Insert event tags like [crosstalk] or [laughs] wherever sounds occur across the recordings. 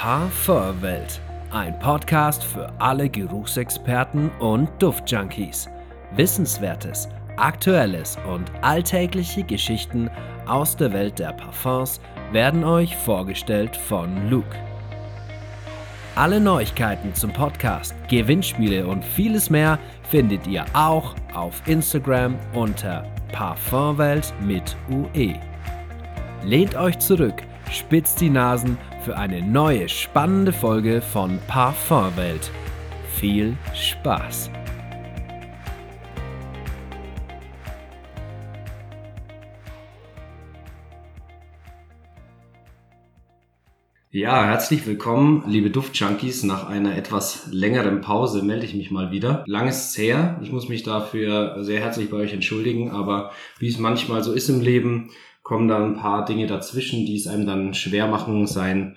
Parfumwelt, ein Podcast für alle Geruchsexperten und Duftjunkies. Wissenswertes, aktuelles und alltägliche Geschichten aus der Welt der Parfums werden euch vorgestellt von Luke. Alle Neuigkeiten zum Podcast, Gewinnspiele und vieles mehr findet ihr auch auf Instagram unter Parfumwelt mit UE. Lehnt euch zurück, spitzt die Nasen für eine neue spannende Folge von Parfumwelt. Viel Spaß! Ja, herzlich willkommen, liebe Duftjunkies. Nach einer etwas längeren Pause melde ich mich mal wieder. Lang ist es her. Ich muss mich dafür sehr herzlich bei euch entschuldigen, aber wie es manchmal so ist im Leben, kommen da ein paar Dinge dazwischen, die es einem dann schwer machen, sein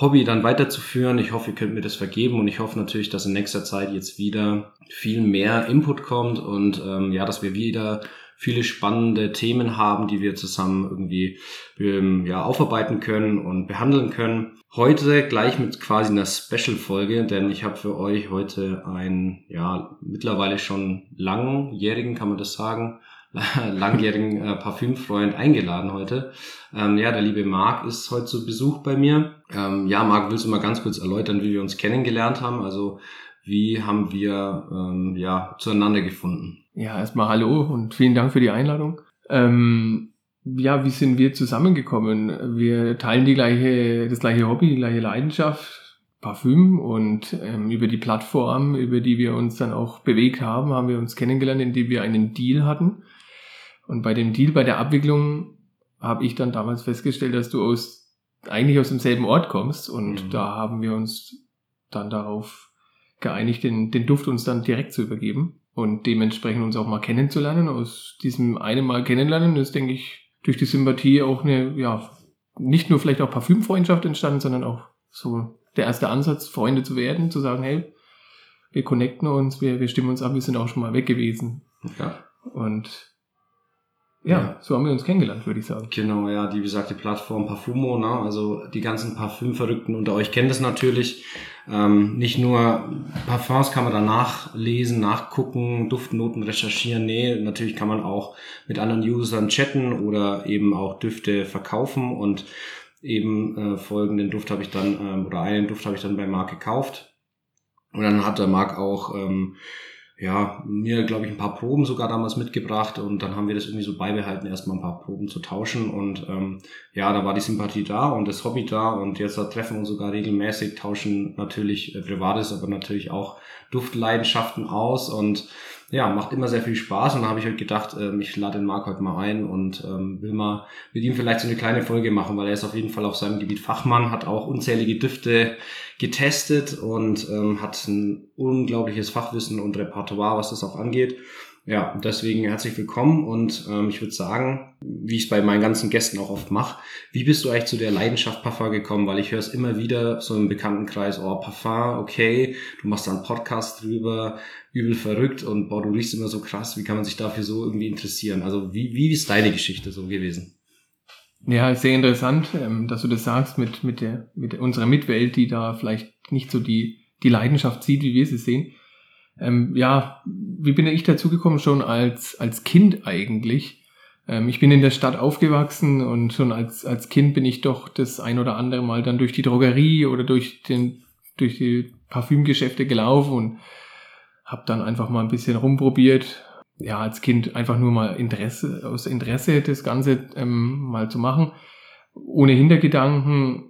Hobby dann weiterzuführen. Ich hoffe, ihr könnt mir das vergeben und ich hoffe natürlich, dass in nächster Zeit jetzt wieder viel mehr Input kommt und ähm, ja, dass wir wieder viele spannende Themen haben, die wir zusammen irgendwie ähm, ja, aufarbeiten können und behandeln können. Heute gleich mit quasi einer Special-Folge, denn ich habe für euch heute einen ja mittlerweile schon langjährigen, kann man das sagen, [laughs] langjährigen äh, Parfümfreund eingeladen heute. Ähm, ja, der liebe Marc ist heute zu Besuch bei mir. Ähm, ja, Marc, willst du mal ganz kurz erläutern, wie wir uns kennengelernt haben? Also wie haben wir ähm, ja zueinander gefunden? Ja, erstmal hallo und vielen Dank für die Einladung. Ähm, ja, wie sind wir zusammengekommen? Wir teilen die gleiche, das gleiche Hobby, die gleiche Leidenschaft, Parfüm und ähm, über die Plattform, über die wir uns dann auch bewegt haben, haben wir uns kennengelernt, indem wir einen Deal hatten. Und bei dem Deal, bei der Abwicklung, habe ich dann damals festgestellt, dass du aus eigentlich aus demselben Ort kommst und mhm. da haben wir uns dann darauf geeinigt, den, den Duft uns dann direkt zu übergeben und dementsprechend uns auch mal kennenzulernen. Aus diesem einen Mal kennenlernen ist, denke ich, durch die Sympathie auch eine, ja, nicht nur vielleicht auch Parfümfreundschaft entstanden, sondern auch so der erste Ansatz, Freunde zu werden, zu sagen, hey, wir connecten uns, wir, wir stimmen uns ab, wir sind auch schon mal weg gewesen. Ja. Und ja, ja, so haben wir uns kennengelernt, würde ich sagen. Genau, ja, die besagte Plattform Parfumo, ne? also die ganzen Parfümverrückten unter euch kennen das natürlich. Ähm, nicht nur Parfums kann man danach lesen, nachgucken, Duftnoten recherchieren. Nee, natürlich kann man auch mit anderen Usern chatten oder eben auch Düfte verkaufen und eben äh, folgenden Duft habe ich dann ähm, oder einen Duft habe ich dann bei Marc gekauft. Und dann hat der Marc auch ähm, ja, mir, glaube ich, ein paar Proben sogar damals mitgebracht und dann haben wir das irgendwie so beibehalten, erstmal ein paar Proben zu tauschen und ähm, ja, da war die Sympathie da und das Hobby da und jetzt da treffen wir uns sogar regelmäßig, tauschen natürlich äh, Privates, aber natürlich auch Duftleidenschaften aus und ja, macht immer sehr viel Spaß und da habe ich halt gedacht, ähm, ich lade den Marc heute mal ein und ähm, will mal mit ihm vielleicht so eine kleine Folge machen, weil er ist auf jeden Fall auf seinem Gebiet Fachmann, hat auch unzählige Düfte getestet und ähm, hat ein unglaubliches Fachwissen und Repertoire, was das auch angeht. Ja, deswegen herzlich willkommen und ähm, ich würde sagen, wie ich es bei meinen ganzen Gästen auch oft mache, wie bist du eigentlich zu der Leidenschaft Parfum gekommen? Weil ich höre es immer wieder so im Bekanntenkreis, oh Parfum, okay, du machst da einen Podcast drüber, übel verrückt und boah, du riechst immer so krass, wie kann man sich dafür so irgendwie interessieren? Also wie, wie ist deine Geschichte so gewesen? Ja, sehr interessant, ähm, dass du das sagst mit, mit, der, mit unserer Mitwelt, die da vielleicht nicht so die, die Leidenschaft sieht, wie wir sie sehen. Ähm, ja, wie bin ich dazu gekommen? Schon als, als Kind eigentlich. Ähm, ich bin in der Stadt aufgewachsen und schon als, als Kind bin ich doch das ein oder andere Mal dann durch die Drogerie oder durch, den, durch die Parfümgeschäfte gelaufen und habe dann einfach mal ein bisschen rumprobiert. Ja, als Kind einfach nur mal Interesse, aus Interesse das Ganze ähm, mal zu machen. Ohne Hintergedanken,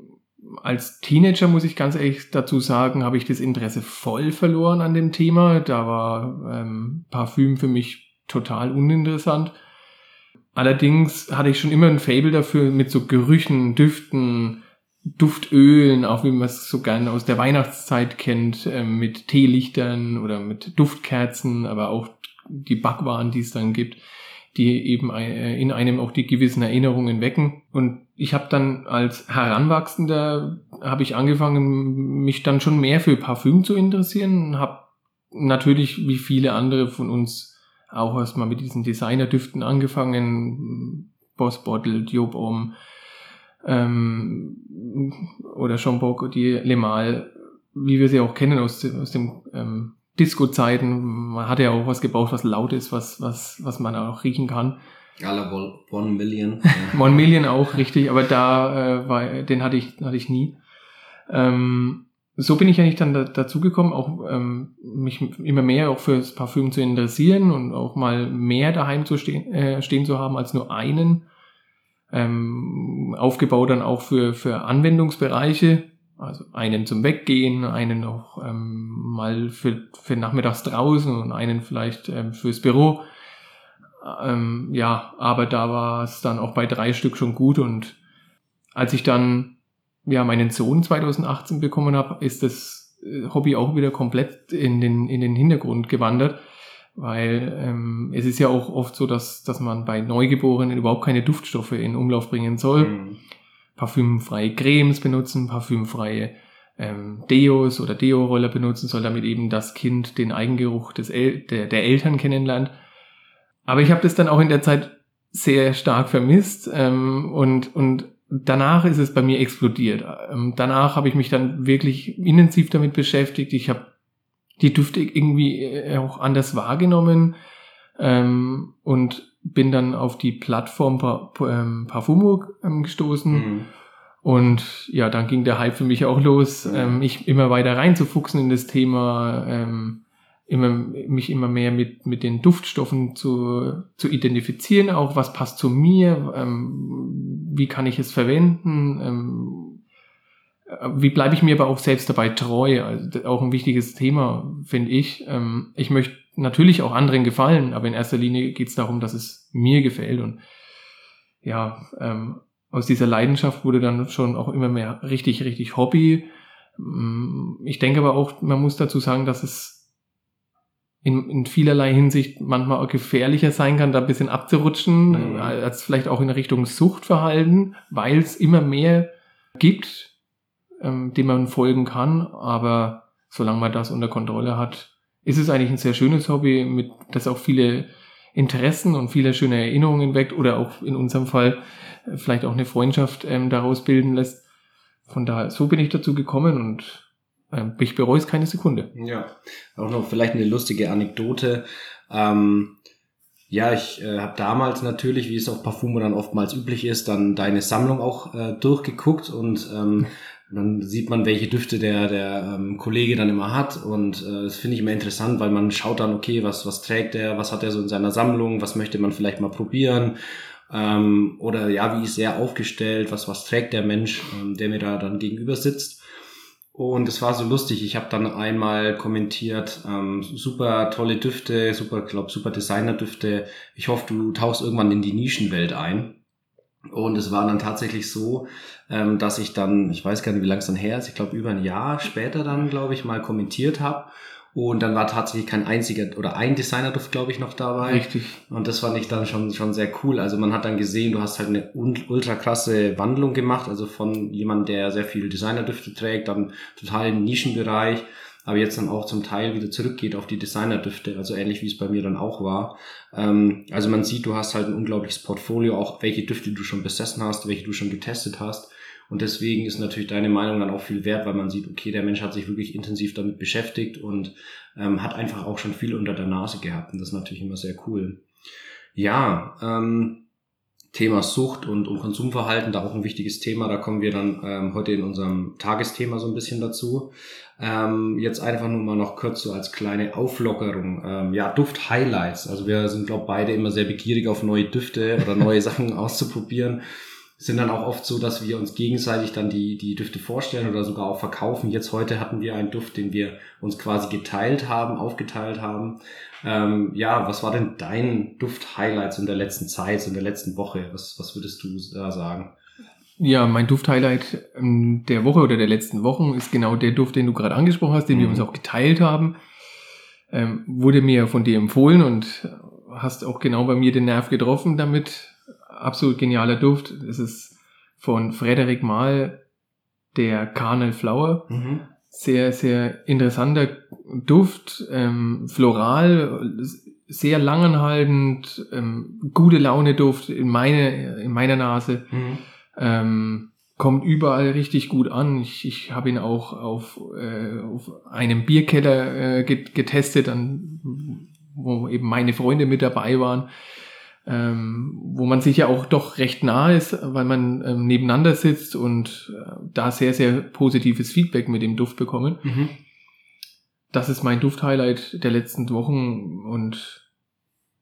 als Teenager muss ich ganz ehrlich dazu sagen, habe ich das Interesse voll verloren an dem Thema. Da war ähm, Parfüm für mich total uninteressant. Allerdings hatte ich schon immer ein Fable dafür mit so Gerüchen, Düften, Duftölen, auch wie man es so gerne aus der Weihnachtszeit kennt, äh, mit Teelichtern oder mit Duftkerzen, aber auch die Backwaren, die es dann gibt die eben äh, in einem auch die gewissen Erinnerungen wecken. Und ich habe dann als Heranwachsender habe ich angefangen, mich dann schon mehr für Parfüm zu interessieren, habe natürlich wie viele andere von uns auch erstmal mit diesen Designerdüften angefangen, Boss Bottle, Diop Om, ähm, oder Schomburg, die Lemal, wie wir sie auch kennen aus, dem, aus dem ähm, Disco-Zeiten. Man hat ja auch was gebraucht, was laut ist, was, was, was man auch riechen kann. Alle One Million. [laughs] One Million auch, richtig, aber da äh, war, den hatte ich, hatte ich nie. Ähm, so bin ich eigentlich dann da, dazu gekommen, auch ähm, mich immer mehr auch fürs Parfüm zu interessieren und auch mal mehr daheim zu stehen, äh, stehen zu haben als nur einen. Ähm, aufgebaut dann auch für, für Anwendungsbereiche, also einen zum Weggehen, einen auch ähm, mal für, für nachmittags draußen und einen vielleicht ähm, fürs Büro. Ähm, ja, aber da war es dann auch bei drei Stück schon gut und als ich dann ja meinen Sohn 2018 bekommen habe, ist das äh, Hobby auch wieder komplett in den, in den Hintergrund gewandert, weil ähm, es ist ja auch oft so, dass, dass man bei Neugeborenen überhaupt keine Duftstoffe in Umlauf bringen soll. Mhm. Parfümfreie Cremes benutzen, parfümfreie ähm, Deos oder Deo-Roller benutzen soll, damit eben das Kind den Eigengeruch des El der, der Eltern kennenlernt. Aber ich habe das dann auch in der Zeit sehr stark vermisst ähm, und, und danach ist es bei mir explodiert. Ähm, danach habe ich mich dann wirklich intensiv damit beschäftigt. Ich habe die Düfte irgendwie äh, auch anders wahrgenommen ähm, und bin dann auf die Plattform pa ähm, Parfumo ähm, gestoßen. Mhm. Und ja, dann ging der Hype für mich auch los, mhm. ähm, mich immer weiter reinzufuchsen in das Thema, ähm, immer, mich immer mehr mit, mit den Duftstoffen zu, zu identifizieren, auch was passt zu mir, ähm, wie kann ich es verwenden, ähm, äh, wie bleibe ich mir aber auch selbst dabei treu, also auch ein wichtiges Thema, finde ich. Ähm, ich möchte natürlich auch anderen gefallen, aber in erster Linie geht es darum, dass es mir gefällt und ja, ähm, aus dieser Leidenschaft wurde dann schon auch immer mehr richtig, richtig Hobby. Mm, ich denke aber auch, man muss dazu sagen, dass es in, in vielerlei Hinsicht manchmal auch gefährlicher sein kann, da ein bisschen abzurutschen, mhm. Als vielleicht auch in Richtung Suchtverhalten, weil es immer mehr gibt, ähm, dem man folgen kann. Aber solange man das unter Kontrolle hat, ist es eigentlich ein sehr schönes Hobby, mit das auch viele Interessen und viele schöne Erinnerungen weckt oder auch in unserem Fall äh, vielleicht auch eine Freundschaft ähm, daraus bilden lässt. Von daher, so bin ich dazu gekommen und ähm, ich bereue es keine Sekunde. Ja, auch noch vielleicht eine lustige Anekdote. Ähm, ja, ich äh, habe damals natürlich, wie es auf Parfumo dann oftmals üblich ist, dann deine Sammlung auch äh, durchgeguckt und ähm, [laughs] dann sieht man, welche Düfte der, der ähm, Kollege dann immer hat. Und äh, das finde ich immer interessant, weil man schaut dann, okay, was, was trägt er, was hat er so in seiner Sammlung, was möchte man vielleicht mal probieren. Ähm, oder ja, wie ist er aufgestellt, was, was trägt der Mensch, ähm, der mir da dann gegenüber sitzt. Und es war so lustig. Ich habe dann einmal kommentiert, ähm, super tolle Düfte, super, glaube super Designer-Düfte. Ich hoffe, du tauchst irgendwann in die Nischenwelt ein. Und es war dann tatsächlich so, ähm, dass ich dann, ich weiß gar nicht, wie lange es dann her ist, ich glaube über ein Jahr später dann, glaube ich, mal kommentiert habe und dann war tatsächlich kein einziger oder ein Designerduft, glaube ich, noch dabei. Richtig. Und das fand ich dann schon, schon sehr cool. Also man hat dann gesehen, du hast halt eine ultra krasse Wandlung gemacht. Also von jemand, der sehr viel Designerdüfte trägt, dann total im Nischenbereich, aber jetzt dann auch zum Teil wieder zurückgeht auf die Designerdüfte. Also ähnlich wie es bei mir dann auch war. Ähm, also man sieht, du hast halt ein unglaubliches Portfolio, auch welche Düfte du schon besessen hast, welche du schon getestet hast. Und deswegen ist natürlich deine Meinung dann auch viel wert, weil man sieht, okay, der Mensch hat sich wirklich intensiv damit beschäftigt und ähm, hat einfach auch schon viel unter der Nase gehabt. Und das ist natürlich immer sehr cool. Ja, ähm, Thema Sucht und, und Konsumverhalten, da auch ein wichtiges Thema. Da kommen wir dann ähm, heute in unserem Tagesthema so ein bisschen dazu. Ähm, jetzt einfach nur mal noch kurz so als kleine Auflockerung. Ähm, ja, Duft-Highlights. Also wir sind, glaube beide immer sehr begierig auf neue Düfte oder neue [laughs] Sachen auszuprobieren sind dann auch oft so, dass wir uns gegenseitig dann die, die Düfte vorstellen oder sogar auch verkaufen. Jetzt heute hatten wir einen Duft, den wir uns quasi geteilt haben, aufgeteilt haben. Ähm, ja, was war denn dein Duft-Highlights in der letzten Zeit, in der letzten Woche? Was, was würdest du da sagen? Ja, mein Duft-Highlight ähm, der Woche oder der letzten Wochen ist genau der Duft, den du gerade angesprochen hast, den mhm. wir uns auch geteilt haben. Ähm, wurde mir von dir empfohlen und hast auch genau bei mir den Nerv getroffen damit absolut genialer Duft. Es ist von Frederik Mahl der Carnel Flower. Mhm. Sehr, sehr interessanter Duft, ähm, floral, sehr langanhaltend, ähm, gute Laune Duft in, meine, in meiner Nase. Mhm. Ähm, kommt überall richtig gut an. Ich, ich habe ihn auch auf, äh, auf einem Bierkeller äh, getestet, an, wo eben meine Freunde mit dabei waren, ähm, wo man sich ja auch doch recht nah ist, weil man ähm, nebeneinander sitzt und äh, da sehr, sehr positives Feedback mit dem Duft bekommen. Mhm. Das ist mein Duft-Highlight der letzten Wochen und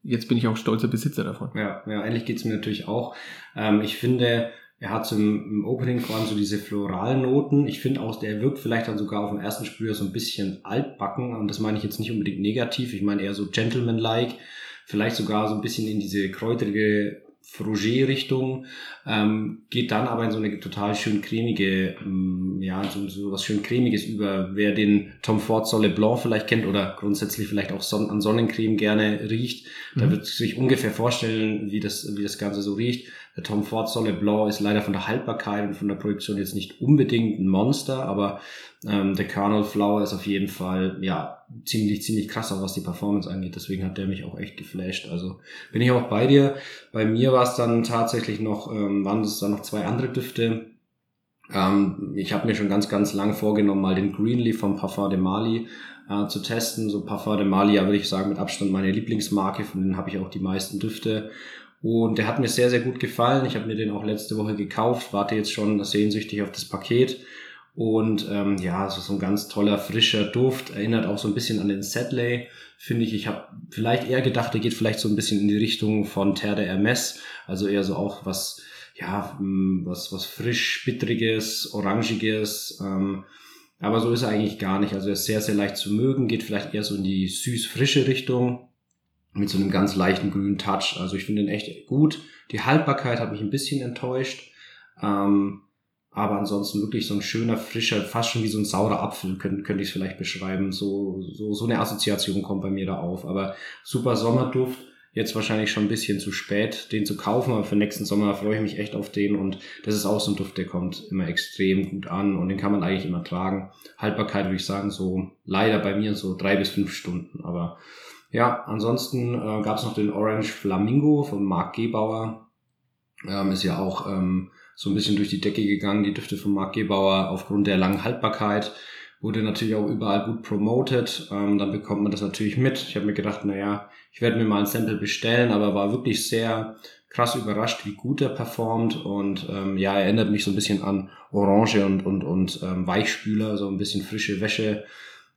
jetzt bin ich auch stolzer Besitzer davon. Ja, ja ähnlich geht's mir natürlich auch. Ähm, ich finde, er hat so im, im Opening vor allem so diese floralen Noten. Ich finde auch, der wirkt vielleicht dann sogar auf den ersten Sprüher so ein bisschen altbacken. Und das meine ich jetzt nicht unbedingt negativ. Ich meine eher so gentleman-like. Vielleicht sogar so ein bisschen in diese kräuterige Froger-Richtung, ähm, geht dann aber in so eine total schön cremige, ähm, ja, so, so was schön cremiges über. Wer den Tom Ford Soleil Blanc vielleicht kennt oder grundsätzlich vielleicht auch Son an Sonnencreme gerne riecht, mhm. da wird sich ungefähr vorstellen, wie das, wie das Ganze so riecht. Der Tom Ford Solid Blanc ist leider von der Haltbarkeit und von der Produktion jetzt nicht unbedingt ein Monster, aber ähm, der Kernel Flower ist auf jeden Fall ja ziemlich, ziemlich krass, auch was die Performance angeht. Deswegen hat der mich auch echt geflasht. Also bin ich auch bei dir. Bei mir war es dann tatsächlich noch, ähm, waren es dann noch zwei andere Düfte. Ähm, ich habe mir schon ganz, ganz lang vorgenommen, mal den Greenleaf vom Parfum de Mali äh, zu testen. So Parfum de Mali, ja, würde ich sagen, mit Abstand meine Lieblingsmarke. Von denen habe ich auch die meisten Düfte. Und der hat mir sehr, sehr gut gefallen. Ich habe mir den auch letzte Woche gekauft, warte jetzt schon sehnsüchtig auf das Paket. Und ähm, ja, so, ein ganz toller, frischer Duft. Erinnert auch so ein bisschen an den Sedley, finde ich. Ich habe vielleicht eher gedacht, der geht vielleicht so ein bisschen in die Richtung von Terre de Hermes. Also eher so auch was, ja, hm, was, was frisch, bittriges, orangiges. Ähm, aber so ist er eigentlich gar nicht. Also er ist sehr, sehr leicht zu mögen, geht vielleicht eher so in die süß-frische Richtung mit so einem ganz leichten grünen Touch. Also ich finde den echt gut. Die Haltbarkeit hat mich ein bisschen enttäuscht. Ähm, aber ansonsten wirklich so ein schöner, frischer, fast schon wie so ein saurer Apfel, könnte, könnte ich es vielleicht beschreiben. So, so, so eine Assoziation kommt bei mir da auf. Aber super Sommerduft. Jetzt wahrscheinlich schon ein bisschen zu spät, den zu kaufen, aber für nächsten Sommer freue ich mich echt auf den und das ist auch so ein Duft, der kommt immer extrem gut an und den kann man eigentlich immer tragen. Haltbarkeit würde ich sagen, so leider bei mir so drei bis fünf Stunden, aber ja, ansonsten äh, gab es noch den Orange Flamingo von Marc Gebauer. Ähm, ist ja auch ähm, so ein bisschen durch die Decke gegangen, die Düfte von Marc Gebauer aufgrund der langen Haltbarkeit. Wurde natürlich auch überall gut promoted. Ähm, dann bekommt man das natürlich mit. Ich habe mir gedacht, naja, ich werde mir mal ein Sample bestellen, aber war wirklich sehr krass überrascht, wie gut er performt. Und ähm, ja, erinnert mich so ein bisschen an Orange und, und, und ähm, Weichspüler, so ein bisschen frische Wäsche.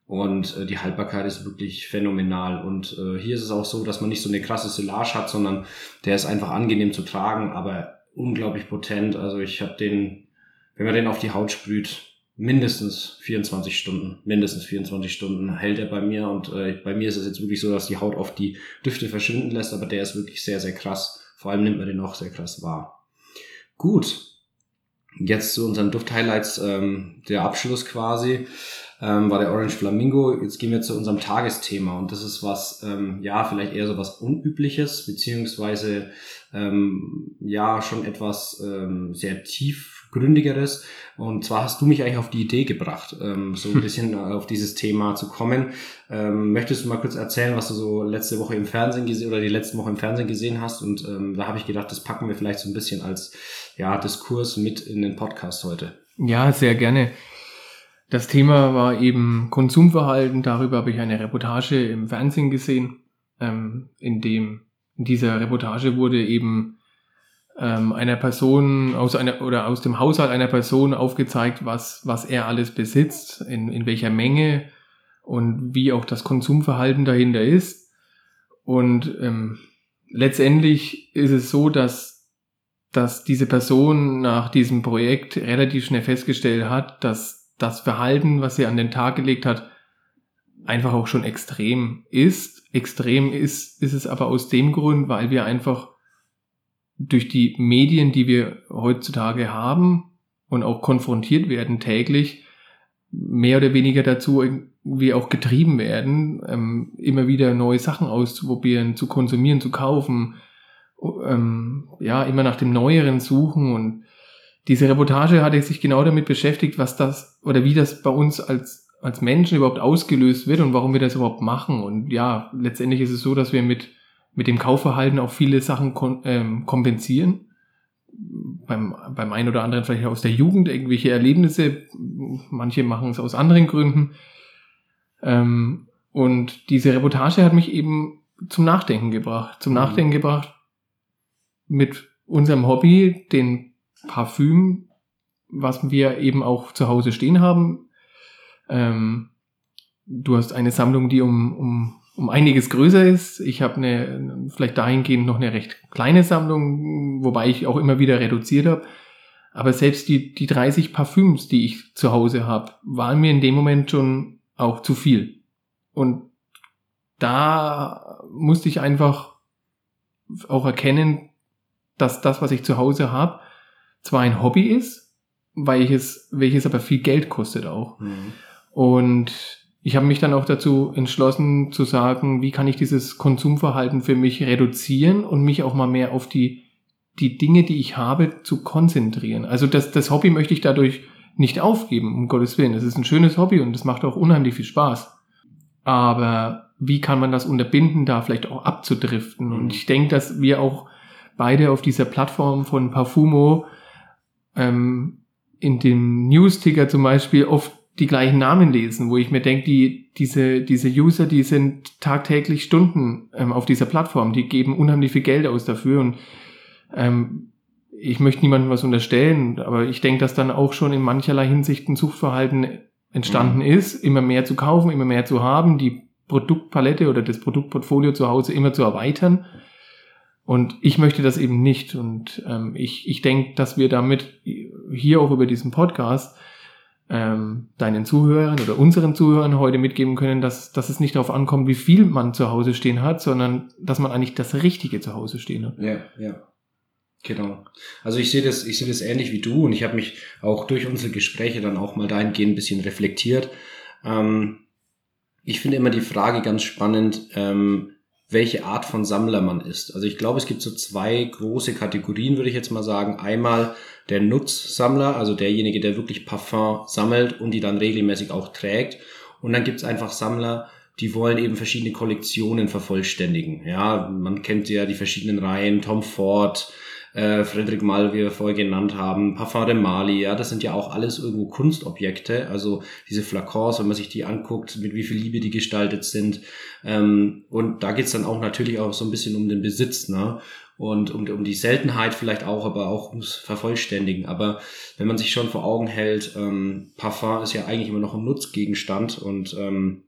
Und äh, die Haltbarkeit ist wirklich phänomenal. Und äh, hier ist es auch so, dass man nicht so eine krasse Silage hat, sondern der ist einfach angenehm zu tragen, aber unglaublich potent. Also ich habe den, wenn man den auf die Haut sprüht, mindestens 24 Stunden, mindestens 24 Stunden hält er bei mir. Und äh, bei mir ist es jetzt wirklich so, dass die Haut oft die Düfte verschwinden lässt, aber der ist wirklich sehr, sehr krass. Vor allem nimmt man den auch sehr krass wahr. Gut, jetzt zu unseren Duft-Highlights, ähm, der Abschluss quasi ähm, war der Orange Flamingo. Jetzt gehen wir zu unserem Tagesthema und das ist was, ähm, ja, vielleicht eher so was Unübliches, beziehungsweise ähm, ja, schon etwas ähm, sehr tiefgründigeres. Und zwar hast du mich eigentlich auf die Idee gebracht, ähm, so ein [laughs] bisschen auf dieses Thema zu kommen. Ähm, möchtest du mal kurz erzählen, was du so letzte Woche im Fernsehen gesehen oder die letzte Woche im Fernsehen gesehen hast? Und ähm, da habe ich gedacht, das packen wir vielleicht so ein bisschen als ja, Diskurs mit in den Podcast heute. Ja, sehr gerne. Das Thema war eben Konsumverhalten. Darüber habe ich eine Reportage im Fernsehen gesehen, ähm, in dem in dieser Reportage wurde eben ähm, einer Person aus einer oder aus dem Haushalt einer Person aufgezeigt, was was er alles besitzt, in in welcher Menge und wie auch das Konsumverhalten dahinter ist. Und ähm, letztendlich ist es so, dass dass diese Person nach diesem Projekt relativ schnell festgestellt hat, dass das Verhalten, was sie an den Tag gelegt hat, einfach auch schon extrem ist. Extrem ist, ist es aber aus dem Grund, weil wir einfach durch die Medien, die wir heutzutage haben und auch konfrontiert werden täglich, mehr oder weniger dazu irgendwie auch getrieben werden, ähm, immer wieder neue Sachen auszuprobieren, zu konsumieren, zu kaufen, ähm, ja, immer nach dem Neueren suchen und diese Reportage hatte sich genau damit beschäftigt, was das oder wie das bei uns als, als Menschen überhaupt ausgelöst wird und warum wir das überhaupt machen. Und ja, letztendlich ist es so, dass wir mit, mit dem Kaufverhalten auch viele Sachen kom ähm, kompensieren. beim, beim einen oder anderen vielleicht aus der Jugend irgendwelche Erlebnisse. Manche machen es aus anderen Gründen. Ähm, und diese Reportage hat mich eben zum Nachdenken gebracht. Zum mhm. Nachdenken gebracht mit unserem Hobby, den Parfüm, was wir eben auch zu Hause stehen haben. Ähm, du hast eine Sammlung, die um, um um einiges größer ist. Ich habe eine, vielleicht dahingehend noch eine recht kleine Sammlung, wobei ich auch immer wieder reduziert habe. Aber selbst die, die 30 Parfüms, die ich zu Hause habe, waren mir in dem Moment schon auch zu viel. Und da musste ich einfach auch erkennen, dass das, was ich zu Hause habe, zwar ein Hobby ist, weil ich es, welches aber viel Geld kostet auch. Mhm. Und ich habe mich dann auch dazu entschlossen zu sagen, wie kann ich dieses Konsumverhalten für mich reduzieren und mich auch mal mehr auf die, die Dinge, die ich habe, zu konzentrieren. Also das, das Hobby möchte ich dadurch nicht aufgeben, um Gottes Willen. Es ist ein schönes Hobby und es macht auch unheimlich viel Spaß. Aber wie kann man das unterbinden, da vielleicht auch abzudriften? Und ich denke, dass wir auch beide auf dieser Plattform von Parfumo ähm, in dem News-Ticker zum Beispiel oft die gleichen Namen lesen, wo ich mir denke, die, diese, diese User, die sind tagtäglich Stunden ähm, auf dieser Plattform, die geben unheimlich viel Geld aus dafür und ähm, ich möchte niemandem was unterstellen, aber ich denke, dass dann auch schon in mancherlei Hinsicht ein Suchtverhalten entstanden mhm. ist, immer mehr zu kaufen, immer mehr zu haben, die Produktpalette oder das Produktportfolio zu Hause immer zu erweitern. Und ich möchte das eben nicht. Und ähm, ich, ich denke, dass wir damit hier auch über diesen Podcast ähm, deinen Zuhörern oder unseren Zuhörern heute mitgeben können, dass, dass es nicht darauf ankommt, wie viel man zu Hause stehen hat, sondern dass man eigentlich das Richtige zu Hause stehen hat. Ja, ja. Genau. Also ich sehe das, ich sehe das ähnlich wie du und ich habe mich auch durch unsere Gespräche dann auch mal dahingehend ein bisschen reflektiert. Ähm, ich finde immer die Frage ganz spannend, ähm, welche Art von Sammler man ist. Also ich glaube, es gibt so zwei große Kategorien, würde ich jetzt mal sagen. Einmal der Nutzsammler, also derjenige, der wirklich Parfum sammelt und die dann regelmäßig auch trägt. Und dann gibt's einfach Sammler, die wollen eben verschiedene Kollektionen vervollständigen. Ja, man kennt ja die verschiedenen Reihen, Tom Ford, äh, Frederick Mal, wie wir vorher genannt haben, Parfum de Mali, ja, das sind ja auch alles irgendwo Kunstobjekte, also diese Flakons, wenn man sich die anguckt, mit wie viel Liebe die gestaltet sind. Ähm, und da geht's dann auch natürlich auch so ein bisschen um den Besitz, ne? Und um, um die Seltenheit vielleicht auch, aber auch ums Vervollständigen. Aber wenn man sich schon vor Augen hält, ähm, Parfum ist ja eigentlich immer noch ein Nutzgegenstand und ähm,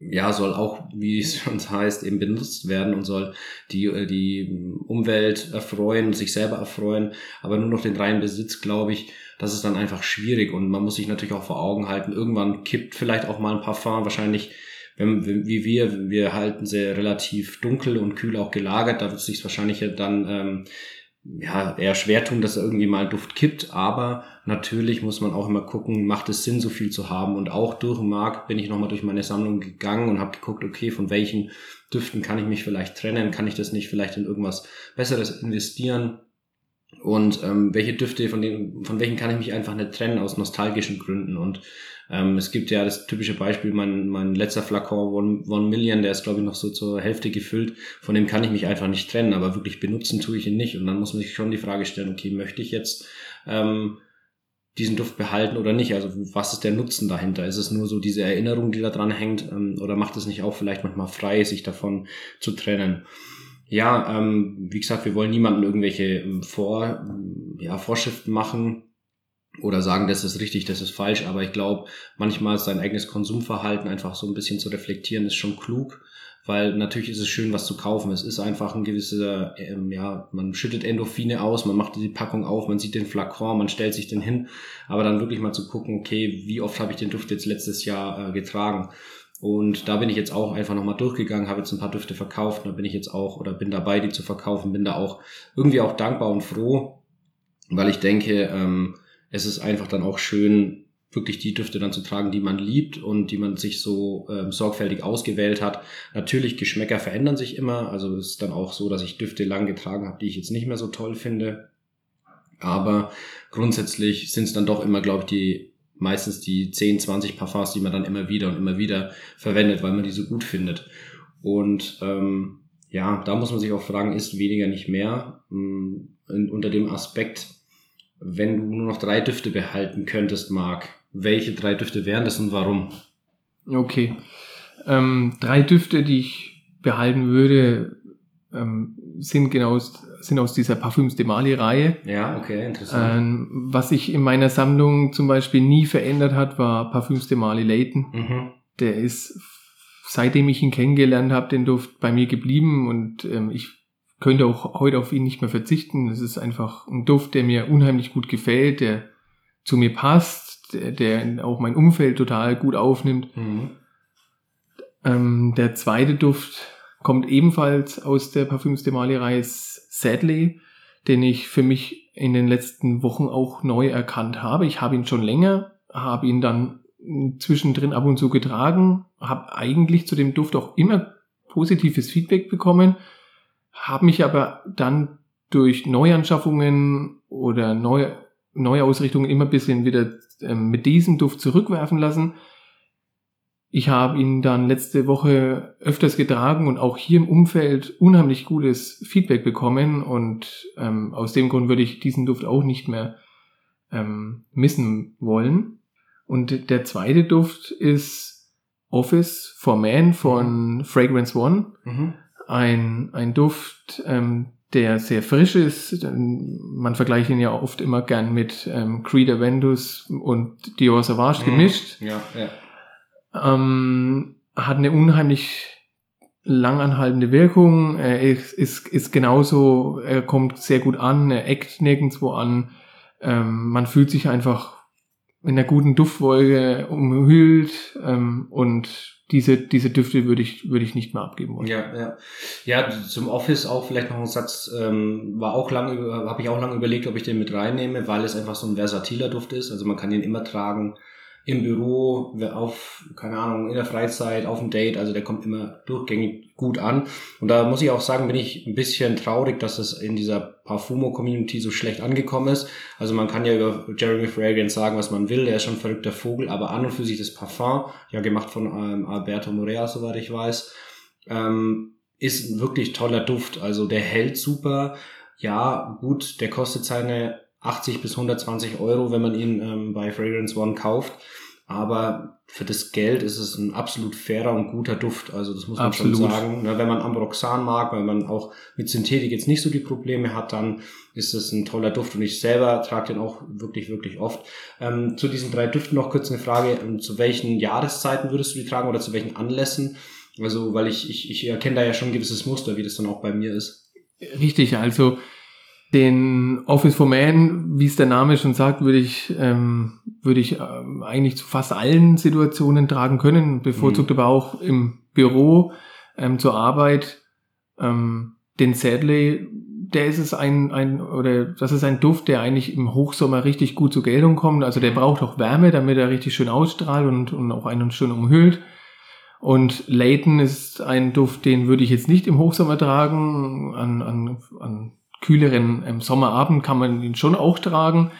ja, soll auch, wie es [laughs] schon heißt, eben benutzt werden und soll die, äh, die Umwelt erfreuen, sich selber erfreuen, aber nur noch den reinen Besitz, glaube ich, das ist dann einfach schwierig. Und man muss sich natürlich auch vor Augen halten, irgendwann kippt vielleicht auch mal ein Parfum, wahrscheinlich, wenn, wie wir, wir halten sie relativ dunkel und kühl auch gelagert, da wird es sich wahrscheinlich dann ähm, ja, eher schwer tun, dass irgendwie mal Duft kippt, aber natürlich muss man auch immer gucken, macht es Sinn, so viel zu haben. Und auch durch den bin ich nochmal durch meine Sammlung gegangen und habe geguckt, okay, von welchen Düften kann ich mich vielleicht trennen, kann ich das nicht vielleicht in irgendwas Besseres investieren? Und ähm, welche Düfte, von denen, von welchen kann ich mich einfach nicht trennen aus nostalgischen Gründen. Und ähm, es gibt ja das typische Beispiel, mein, mein letzter Flakon One, One Million, der ist glaube ich noch so zur Hälfte gefüllt, von dem kann ich mich einfach nicht trennen, aber wirklich benutzen tue ich ihn nicht. Und dann muss man sich schon die Frage stellen, okay, möchte ich jetzt ähm, diesen Duft behalten oder nicht? Also was ist der Nutzen dahinter? Ist es nur so diese Erinnerung, die da dran hängt, ähm, oder macht es nicht auch vielleicht manchmal frei, sich davon zu trennen? Ja, ähm, wie gesagt, wir wollen niemandem irgendwelche ähm, Vor, ja, Vorschriften machen oder sagen, das ist richtig, das ist falsch, aber ich glaube, manchmal sein eigenes Konsumverhalten einfach so ein bisschen zu reflektieren, ist schon klug, weil natürlich ist es schön, was zu kaufen. Es ist einfach ein gewisser, ähm, ja, man schüttet Endorphine aus, man macht die Packung auf, man sieht den Flakon, man stellt sich den hin, aber dann wirklich mal zu gucken, okay, wie oft habe ich den Duft jetzt letztes Jahr äh, getragen? Und da bin ich jetzt auch einfach nochmal durchgegangen, habe jetzt ein paar Düfte verkauft, da bin ich jetzt auch oder bin dabei, die zu verkaufen, bin da auch irgendwie auch dankbar und froh, weil ich denke, ähm, es ist einfach dann auch schön, wirklich die Düfte dann zu tragen, die man liebt und die man sich so ähm, sorgfältig ausgewählt hat. Natürlich, Geschmäcker verändern sich immer. Also es ist dann auch so, dass ich Düfte lang getragen habe, die ich jetzt nicht mehr so toll finde. Aber grundsätzlich sind es dann doch immer, glaube ich, die meistens die 10, 20 Parfums, die man dann immer wieder und immer wieder verwendet, weil man die so gut findet. Und ähm, ja, da muss man sich auch fragen, ist weniger nicht mehr? Hm, unter dem Aspekt, wenn du nur noch drei Düfte behalten könntest, Marc, welche drei Düfte wären das und warum? Okay. Ähm, drei Düfte, die ich behalten würde, ähm, sind genau sind aus dieser Parfüms de Mali-Reihe. Ja, okay, interessant. Ähm, was sich in meiner Sammlung zum Beispiel nie verändert hat, war Parfüms de Mali Layton. Mhm. Der ist, seitdem ich ihn kennengelernt habe, den Duft bei mir geblieben und ähm, ich könnte auch heute auf ihn nicht mehr verzichten. Es ist einfach ein Duft, der mir unheimlich gut gefällt, der zu mir passt, der, der auch mein Umfeld total gut aufnimmt. Mhm. Ähm, der zweite Duft kommt ebenfalls aus der Parfüms de Mali-Reihe Sadly, den ich für mich in den letzten Wochen auch neu erkannt habe. Ich habe ihn schon länger, habe ihn dann zwischendrin ab und zu getragen, habe eigentlich zu dem Duft auch immer positives Feedback bekommen, habe mich aber dann durch Neuanschaffungen oder neue, Neuausrichtungen immer ein bisschen wieder ähm, mit diesem Duft zurückwerfen lassen ich habe ihn dann letzte Woche öfters getragen und auch hier im Umfeld unheimlich gutes Feedback bekommen und ähm, aus dem Grund würde ich diesen Duft auch nicht mehr ähm, missen wollen. Und der zweite Duft ist Office for Man von Fragrance One. Mhm. Ein, ein Duft, ähm, der sehr frisch ist. Man vergleicht ihn ja oft immer gern mit ähm, Creed Aventus und Dior Sauvage Mhm. gemischt Ja, ja. Ähm, hat eine unheimlich langanhaltende Wirkung. Er ist, ist, ist genauso, er kommt sehr gut an, er eckt nirgendwo an. Ähm, man fühlt sich einfach in einer guten Duftwolke umhüllt ähm, und diese, diese Düfte würde ich, würde ich nicht mehr abgeben wollen. Ja, ja. Ja, zum Office auch vielleicht noch ein Satz, ähm, war auch lange, habe ich auch lange überlegt, ob ich den mit reinnehme, weil es einfach so ein versatiler Duft ist. Also man kann den immer tragen im Büro, auf, keine Ahnung, in der Freizeit, auf dem Date, also der kommt immer durchgängig gut an. Und da muss ich auch sagen, bin ich ein bisschen traurig, dass es in dieser Parfumo-Community so schlecht angekommen ist. Also man kann ja über Jeremy Fragrance sagen, was man will, der ist schon ein verrückter Vogel, aber an und für sich das Parfum, ja gemacht von ähm, Alberto Morea, soweit ich weiß, ähm, ist ein wirklich toller Duft. Also der hält super. Ja, gut, der kostet seine 80 bis 120 Euro, wenn man ihn ähm, bei Fragrance One kauft. Aber für das Geld ist es ein absolut fairer und guter Duft. Also das muss man Absolut. schon sagen. Ne, wenn man Ambroxan mag, wenn man auch mit Synthetik jetzt nicht so die Probleme hat, dann ist es ein toller Duft. Und ich selber trage den auch wirklich, wirklich oft. Ähm, zu diesen drei Düften noch kurz eine Frage. Ähm, Zu welchen Jahreszeiten würdest du die tragen oder zu welchen Anlässen? Also, weil ich, ich, ich erkenne da ja schon ein gewisses Muster, wie das dann auch bei mir ist. Richtig, also den Office for Man, wie es der Name schon sagt, würde ich, ähm, würde ich ähm, eigentlich zu fast allen Situationen tragen können, bevorzugt aber auch im Büro ähm, zur Arbeit. Ähm, den Sadly, der ist es ein, ein, oder das ist ein Duft, der eigentlich im Hochsommer richtig gut zur Geltung kommt. Also der braucht auch Wärme, damit er richtig schön ausstrahlt und, und auch einen schön umhüllt. Und Layton ist ein Duft, den würde ich jetzt nicht im Hochsommer tragen. An, an, an kühleren ähm, Sommerabend kann man ihn schon auch tragen.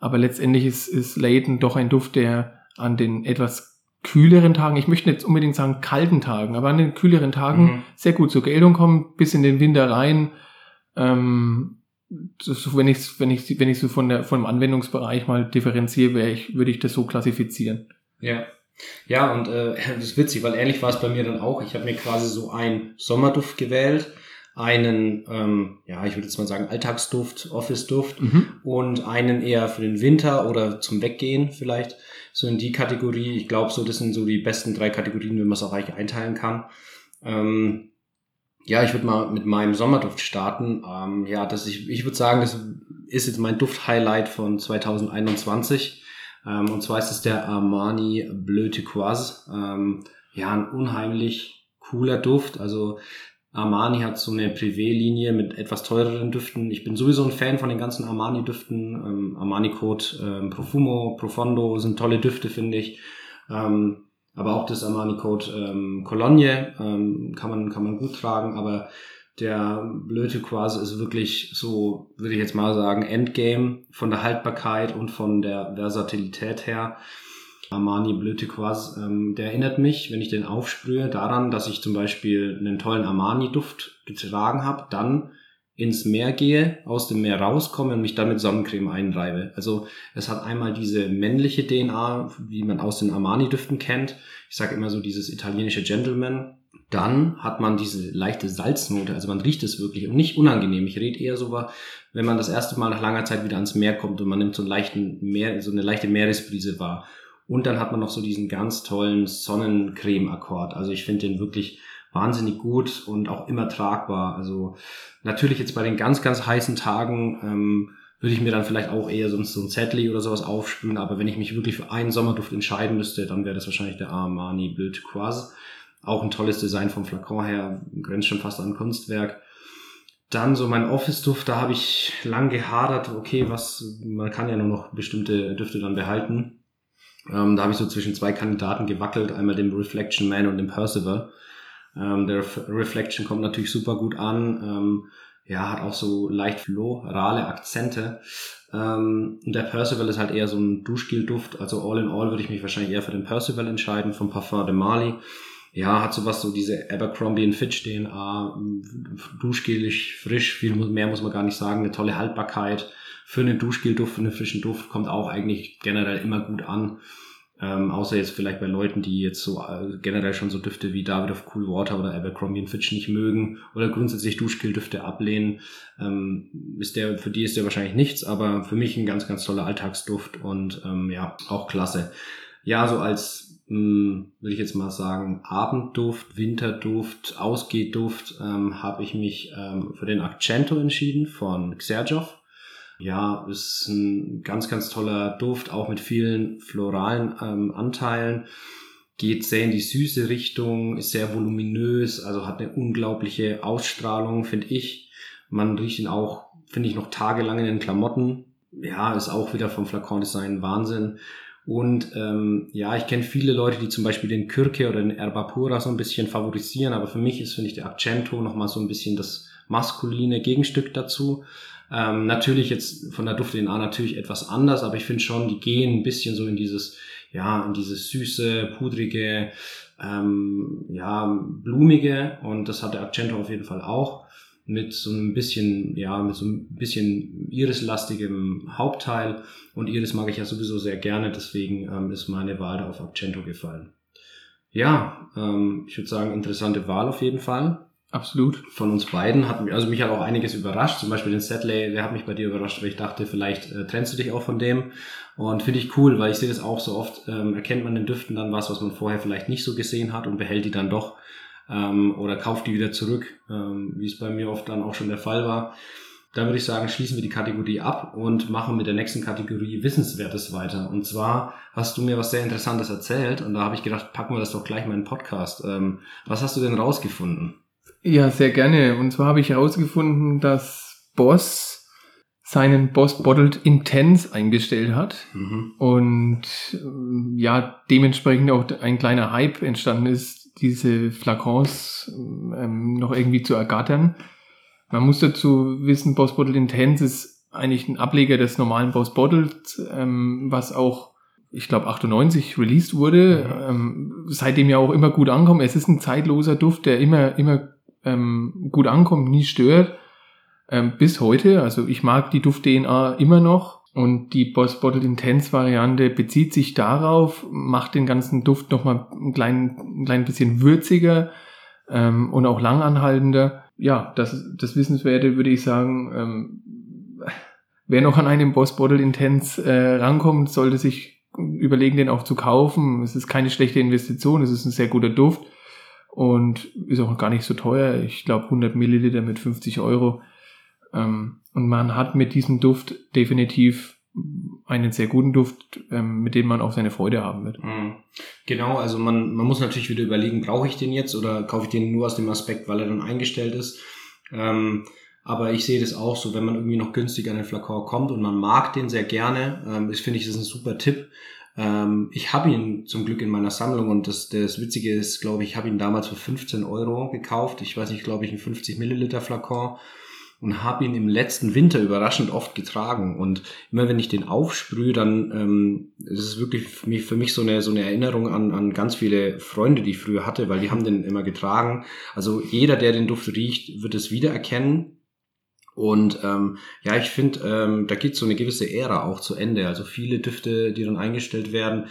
Aber letztendlich ist, ist Layton doch ein Duft, der an den etwas kühleren Tagen, ich möchte nicht unbedingt sagen kalten Tagen, aber an den kühleren Tagen Mhm. sehr gut zur Geltung kommt, bis in den Winter rein. Ähm, das, wenn ich wenn ich wenn ich so von der vom Anwendungsbereich mal differenziere, wäre ich würde ich das so klassifizieren. Ja. Ja, und äh, das ist witzig, weil ähnlich war es bei mir dann auch. Ich habe mir quasi so einen Sommerduft gewählt, einen, ähm, ja, ich würde jetzt mal sagen, Alltagsduft, Office-Duft und einen eher für den Winter oder zum Weggehen vielleicht. So in die Kategorie. Ich glaube, so das sind so die besten drei Kategorien, wenn man es auch eigentlich einteilen kann. Ähm, ja, ich würde mal mit meinem Sommerduft starten. Ähm, ja, das ich, ich würde sagen, das ist jetzt mein Duft-Highlight von 2021. Ähm, und zwar ist es der Armani Bleu Turquoise. Ähm, ja, ein unheimlich cooler Duft. Also Armani hat so eine Privé-Linie mit etwas teureren Düften. Ich bin sowieso ein Fan von den ganzen Armani-Düften. Ähm, Armani Code, ähm, Profumo, Profondo sind tolle Düfte, finde ich. Ähm, aber auch das Armani Code ähm, Cologne ähm, kann man kann man gut tragen. Aber der Bleu Turquoise ist wirklich so, würde ich jetzt mal sagen, Endgame von der Haltbarkeit und von der Versatilität her. Armani Bleu Turquoise, ähm, der erinnert mich, wenn ich den aufsprühe, daran, dass ich zum Beispiel einen tollen Armani-Duft getragen habe, dann ins Meer gehe, aus dem Meer rauskomme und mich dann mit Sonnencreme einreibe. Also es hat einmal diese männliche DNA, wie man aus den Armani-Düften kennt. Ich sage immer so dieses italienische Gentleman. Dann hat man diese leichte Salznote, also man riecht es wirklich und nicht unangenehm. Ich rede eher so, wenn man das erste Mal nach langer Zeit wieder ans Meer kommt und man nimmt so, einen leichten Meer, so eine leichte Meeresbrise wahr. Und dann hat man noch so diesen ganz tollen Sonnencreme-Akkord. Also ich finde den wirklich wahnsinnig gut und auch immer tragbar. Also natürlich jetzt bei den ganz, ganz heißen Tagen ähm, würde ich mir dann vielleicht auch eher sonst so ein Zetli oder sowas aufspülen, aber wenn ich mich wirklich für einen Sommerduft entscheiden müsste, dann wäre das wahrscheinlich der Armani Bild Quaz. Auch ein tolles Design vom Flakon her, grenzt schon fast an Kunstwerk. Dann so mein Office-Duft, da habe ich lang gehadert, okay, was, man kann ja nur noch bestimmte Düfte dann behalten. Ähm, da habe ich so zwischen zwei Kandidaten gewackelt, einmal dem Reflection Man und dem Percival. Ähm, der Reflection kommt natürlich super gut an. Ähm, ja, hat auch so leicht florale Akzente. Ähm, und der Percival ist halt eher so ein Duschgel-Duft. Also all in all würde ich mich wahrscheinlich eher für den Percival entscheiden vom Parfum de Mali. Ja, hat sowas so diese Abercrombie Fitch DNA, duschgelig, frisch, viel mehr muss man gar nicht sagen, eine tolle Haltbarkeit für einen Duschgel-Duft, für einen frischen Duft kommt auch eigentlich generell immer gut an. Ähm, außer jetzt vielleicht bei Leuten, die jetzt so äh, generell schon so Düfte wie David of Cool Water oder Abercrombie Fitch nicht mögen oder grundsätzlich Duschgel-Düfte ablehnen, ähm, ist der, für die ist der wahrscheinlich nichts, aber für mich ein ganz, ganz toller Alltagsduft und ähm, ja, auch klasse. Ja, so als mh, hm, würde ich jetzt mal sagen, Abendduft, Winterduft, Ausgehduft, ähm, habe ich mich ähm, für den Accento entschieden von Xerjoff. Ja, ist ein ganz, ganz toller Duft, auch mit vielen floralen ähm, Anteilen. Geht sehr in die süße Richtung, ist sehr voluminös, also hat eine unglaubliche Ausstrahlung, finde ich. Man riecht ihn auch, finde ich, noch tagelang in den Klamotten. Ja, ist auch wieder vom Flakon-Design Wahnsinn. Und ähm, ja, ich kenne viele Leute, die zum Beispiel den Kürke oder den Erbapura so ein bisschen favorisieren, aber für mich ist, finde ich, der Accento nochmal so ein bisschen das maskuline Gegenstück dazu. Ähm, natürlich jetzt von der Duft-DNA natürlich etwas anders, aber ich finde schon, die gehen ein bisschen so in dieses, ja, in dieses süße, pudrige, ähm, ja, blumige und das hat der Accento auf jeden Fall auch mit so ein bisschen, ja, mit so ein bisschen irislastigem Hauptteil und Iris mag ich ja sowieso sehr gerne, deswegen ähm, ist meine Wahl da auf Accento gefallen. Ja, ähm, ich würde sagen, interessante Wahl auf jeden Fall. Absolut. Von uns beiden hat mich, also mich hat auch einiges überrascht. Zum Beispiel den Setley, der hat mich bei dir überrascht, weil ich dachte, vielleicht äh, trennst du dich auch von dem. Und finde ich cool, weil ich sehe das auch so oft, ähm, erkennt man den Düften dann was, was man vorher vielleicht nicht so gesehen hat und behält die dann doch ähm, oder kauft die wieder zurück, ähm, wie es bei mir oft dann auch schon der Fall war. Dann würde ich sagen, schließen wir die Kategorie ab und machen mit der nächsten Kategorie Wissenswertes weiter. Und zwar hast du mir was sehr Interessantes erzählt und da habe ich gedacht, packen wir das doch gleich mal in den Podcast. Ähm, was hast du denn rausgefunden? Ja, sehr gerne. Und zwar habe ich herausgefunden, dass Boss seinen Boss Bottled Intense eingestellt hat mhm. und ähm, ja, dementsprechend auch ein kleiner Hype entstanden ist, diese Flakons ähm, noch irgendwie zu ergattern. Man muss dazu wissen, Boss Bottled Intense ist eigentlich ein Ableger des normalen Boss Bottled, ähm, was auch ich glaube 98 released wurde, mhm. ähm, seitdem ja auch immer gut ankommt. Es ist ein zeitloser Duft, der immer immer ähm, gut ankommt, nie stört. Ähm, bis heute, also ich mag die Duft-DNA immer noch und die Boss Bottled Intense Variante bezieht sich darauf, macht den ganzen Duft nochmal ein klein, ein klein bisschen würziger ähm, und auch langanhaltender. Ja, das, das Wissenswerte würde ich sagen, ähm, wer noch an einem Boss Bottled Intense äh, rankommt, sollte sich überlegen, den auch zu kaufen. Es ist keine schlechte Investition, es ist ein sehr guter Duft und ist auch gar nicht so teuer. Ich glaube 100 Milliliter mit 50 Euro. Ähm, und man hat mit diesem Duft definitiv einen sehr guten Duft, ähm, mit dem man auch seine Freude haben wird. Mhm. Genau, also man, man muss natürlich wieder überlegen, brauche ich den jetzt oder kaufe ich den nur aus dem Aspekt, weil er dann eingestellt ist. Ähm, aber ich sehe das auch so, wenn man irgendwie noch günstig an den Flakon kommt und man mag den sehr gerne, ähm, ist, finde ich, das ist ein super Tipp. Ähm, ich habe ihn zum Glück in meiner Sammlung und das, das Witzige ist, glaube ich, ich habe ihn damals für 15 Euro gekauft. Ich weiß nicht, glaube ich, ein 50 Milliliter Flakon und habe ihn im letzten Winter überraschend oft getragen. Und immer wenn ich den aufsprühe, dann ähm, das ist es wirklich für mich, für mich so, eine, so eine Erinnerung an, an ganz viele Freunde, die ich früher hatte, weil die haben den immer getragen. Also jeder, der den Duft riecht, wird es wiedererkennen. Und ähm, ja, ich finde, ähm, da geht so eine gewisse Ära auch zu Ende. Also viele Düfte, die dann eingestellt werden,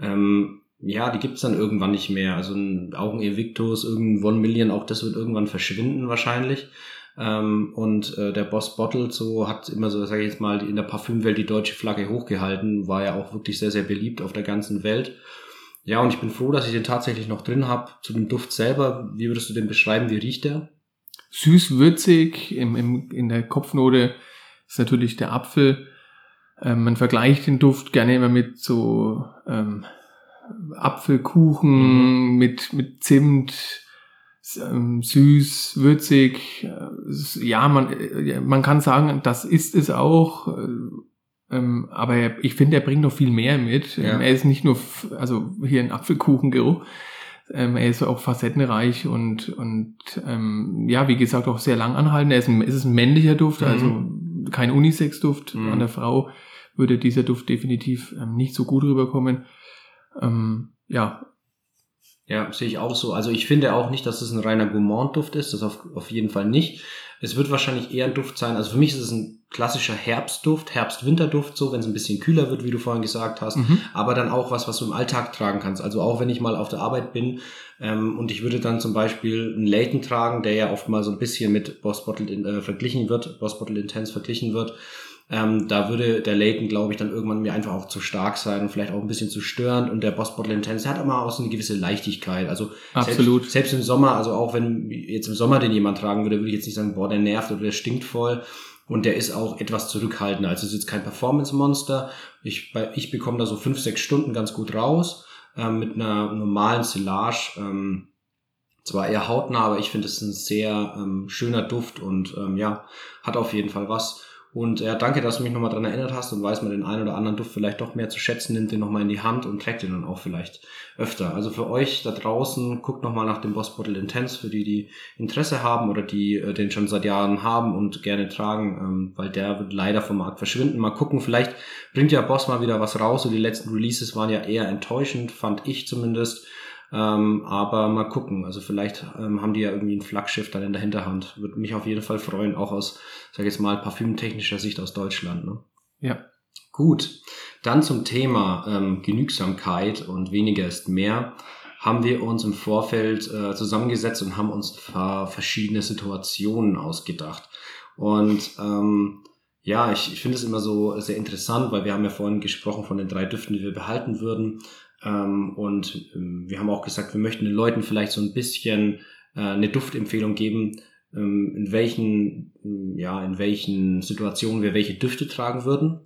ähm, ja, die gibt's dann irgendwann nicht mehr. Also ein Augen Evictus, irgendein One Million, auch das wird irgendwann verschwinden wahrscheinlich. Ähm, und äh, der Boss Bottle so hat immer so, sage ich jetzt mal, in der Parfümwelt die deutsche Flagge hochgehalten, war ja auch wirklich sehr, sehr beliebt auf der ganzen Welt. Ja, und ich bin froh, dass ich den tatsächlich noch drin habe. Zu dem Duft selber, wie würdest du den beschreiben? Wie riecht der? Süß, würzig, im, im, in der Kopfnote ist natürlich der Apfel. Ähm, man vergleicht den Duft gerne immer mit so ähm, Apfelkuchen, mhm. mit, mit Zimt, ähm, süß, würzig. Äh, ja, man, äh, man kann sagen, das ist es auch. Äh, ähm, aber ich finde, er bringt noch viel mehr mit. Ja. Er ist nicht nur, also hier ein Apfelkuchengeruch. Ähm, er ist auch facettenreich und, und ähm, ja, wie gesagt, auch sehr lang anhalten. Er ist ein, es ist ein männlicher Duft, mhm. also kein Unisex-Duft. Mhm. An der Frau würde dieser Duft definitiv ähm, nicht so gut rüberkommen. Ähm, ja, ja, sehe ich auch so. Also ich finde auch nicht, dass es ein reiner Gourmand-Duft ist, das auf, auf jeden Fall nicht. Es wird wahrscheinlich eher ein Duft sein, also für mich ist es ein klassischer Herbstduft, Herbst-Winterduft, so wenn es ein bisschen kühler wird, wie du vorhin gesagt hast, mhm. aber dann auch was, was du im Alltag tragen kannst. Also auch wenn ich mal auf der Arbeit bin ähm, und ich würde dann zum Beispiel einen Layton tragen, der ja oft mal so ein bisschen mit Boss Bottle in, äh, verglichen wird, Boss Bottle Intense verglichen wird, ähm, da würde der Leighton, glaube ich, dann irgendwann mir einfach auch zu stark sein und vielleicht auch ein bisschen zu störend. Und der Boss Bottle Intense hat immer auch so eine gewisse Leichtigkeit. Also Absolut. Selbst, selbst im Sommer, also auch wenn jetzt im Sommer den jemand tragen würde, würde ich jetzt nicht sagen, boah, der nervt oder der stinkt voll. Und der ist auch etwas zurückhaltender. Also es ist jetzt kein Performance-Monster. Ich, ich bekomme da so fünf, sechs Stunden ganz gut raus. Ähm, mit einer normalen Silage. Ähm, zwar eher hautnah, aber ich finde es ein sehr ähm, schöner Duft und ähm, ja, hat auf jeden Fall was. Und ja, danke, dass du mich nochmal dran erinnert hast und weiß man den einen oder anderen Duft vielleicht doch mehr zu schätzen, nimmt den nochmal in die Hand und trägt den dann auch vielleicht öfter. Also für euch da draußen, guckt nochmal nach dem Boss Bottle Intense, für die, die Interesse haben oder die äh, den schon seit Jahren haben und gerne tragen, ähm, weil der wird leider vom Markt verschwinden. Mal gucken, vielleicht bringt ja Boss mal wieder was raus. So die letzten Releases waren ja eher enttäuschend, fand ich zumindest. Ähm, aber mal gucken. Also vielleicht ähm, haben die ja irgendwie ein Flaggschiff dann in der Hinterhand. Würde mich auf jeden Fall freuen, auch aus, sag ich jetzt mal, parfümtechnischer Sicht aus Deutschland. Ne? Ja. Gut. Dann zum Thema ähm, Genügsamkeit und weniger ist mehr haben wir uns im Vorfeld äh, zusammengesetzt und haben uns verschiedene Situationen ausgedacht. Und ähm, ja, ich, ich finde es immer so sehr interessant, weil wir haben ja vorhin gesprochen von den drei Düften, die wir behalten würden. Ähm, und ähm, wir haben auch gesagt, wir möchten den Leuten vielleicht so ein bisschen äh, eine Duftempfehlung geben, ähm, in welchen, ja, in welchen Situationen wir welche Düfte tragen würden.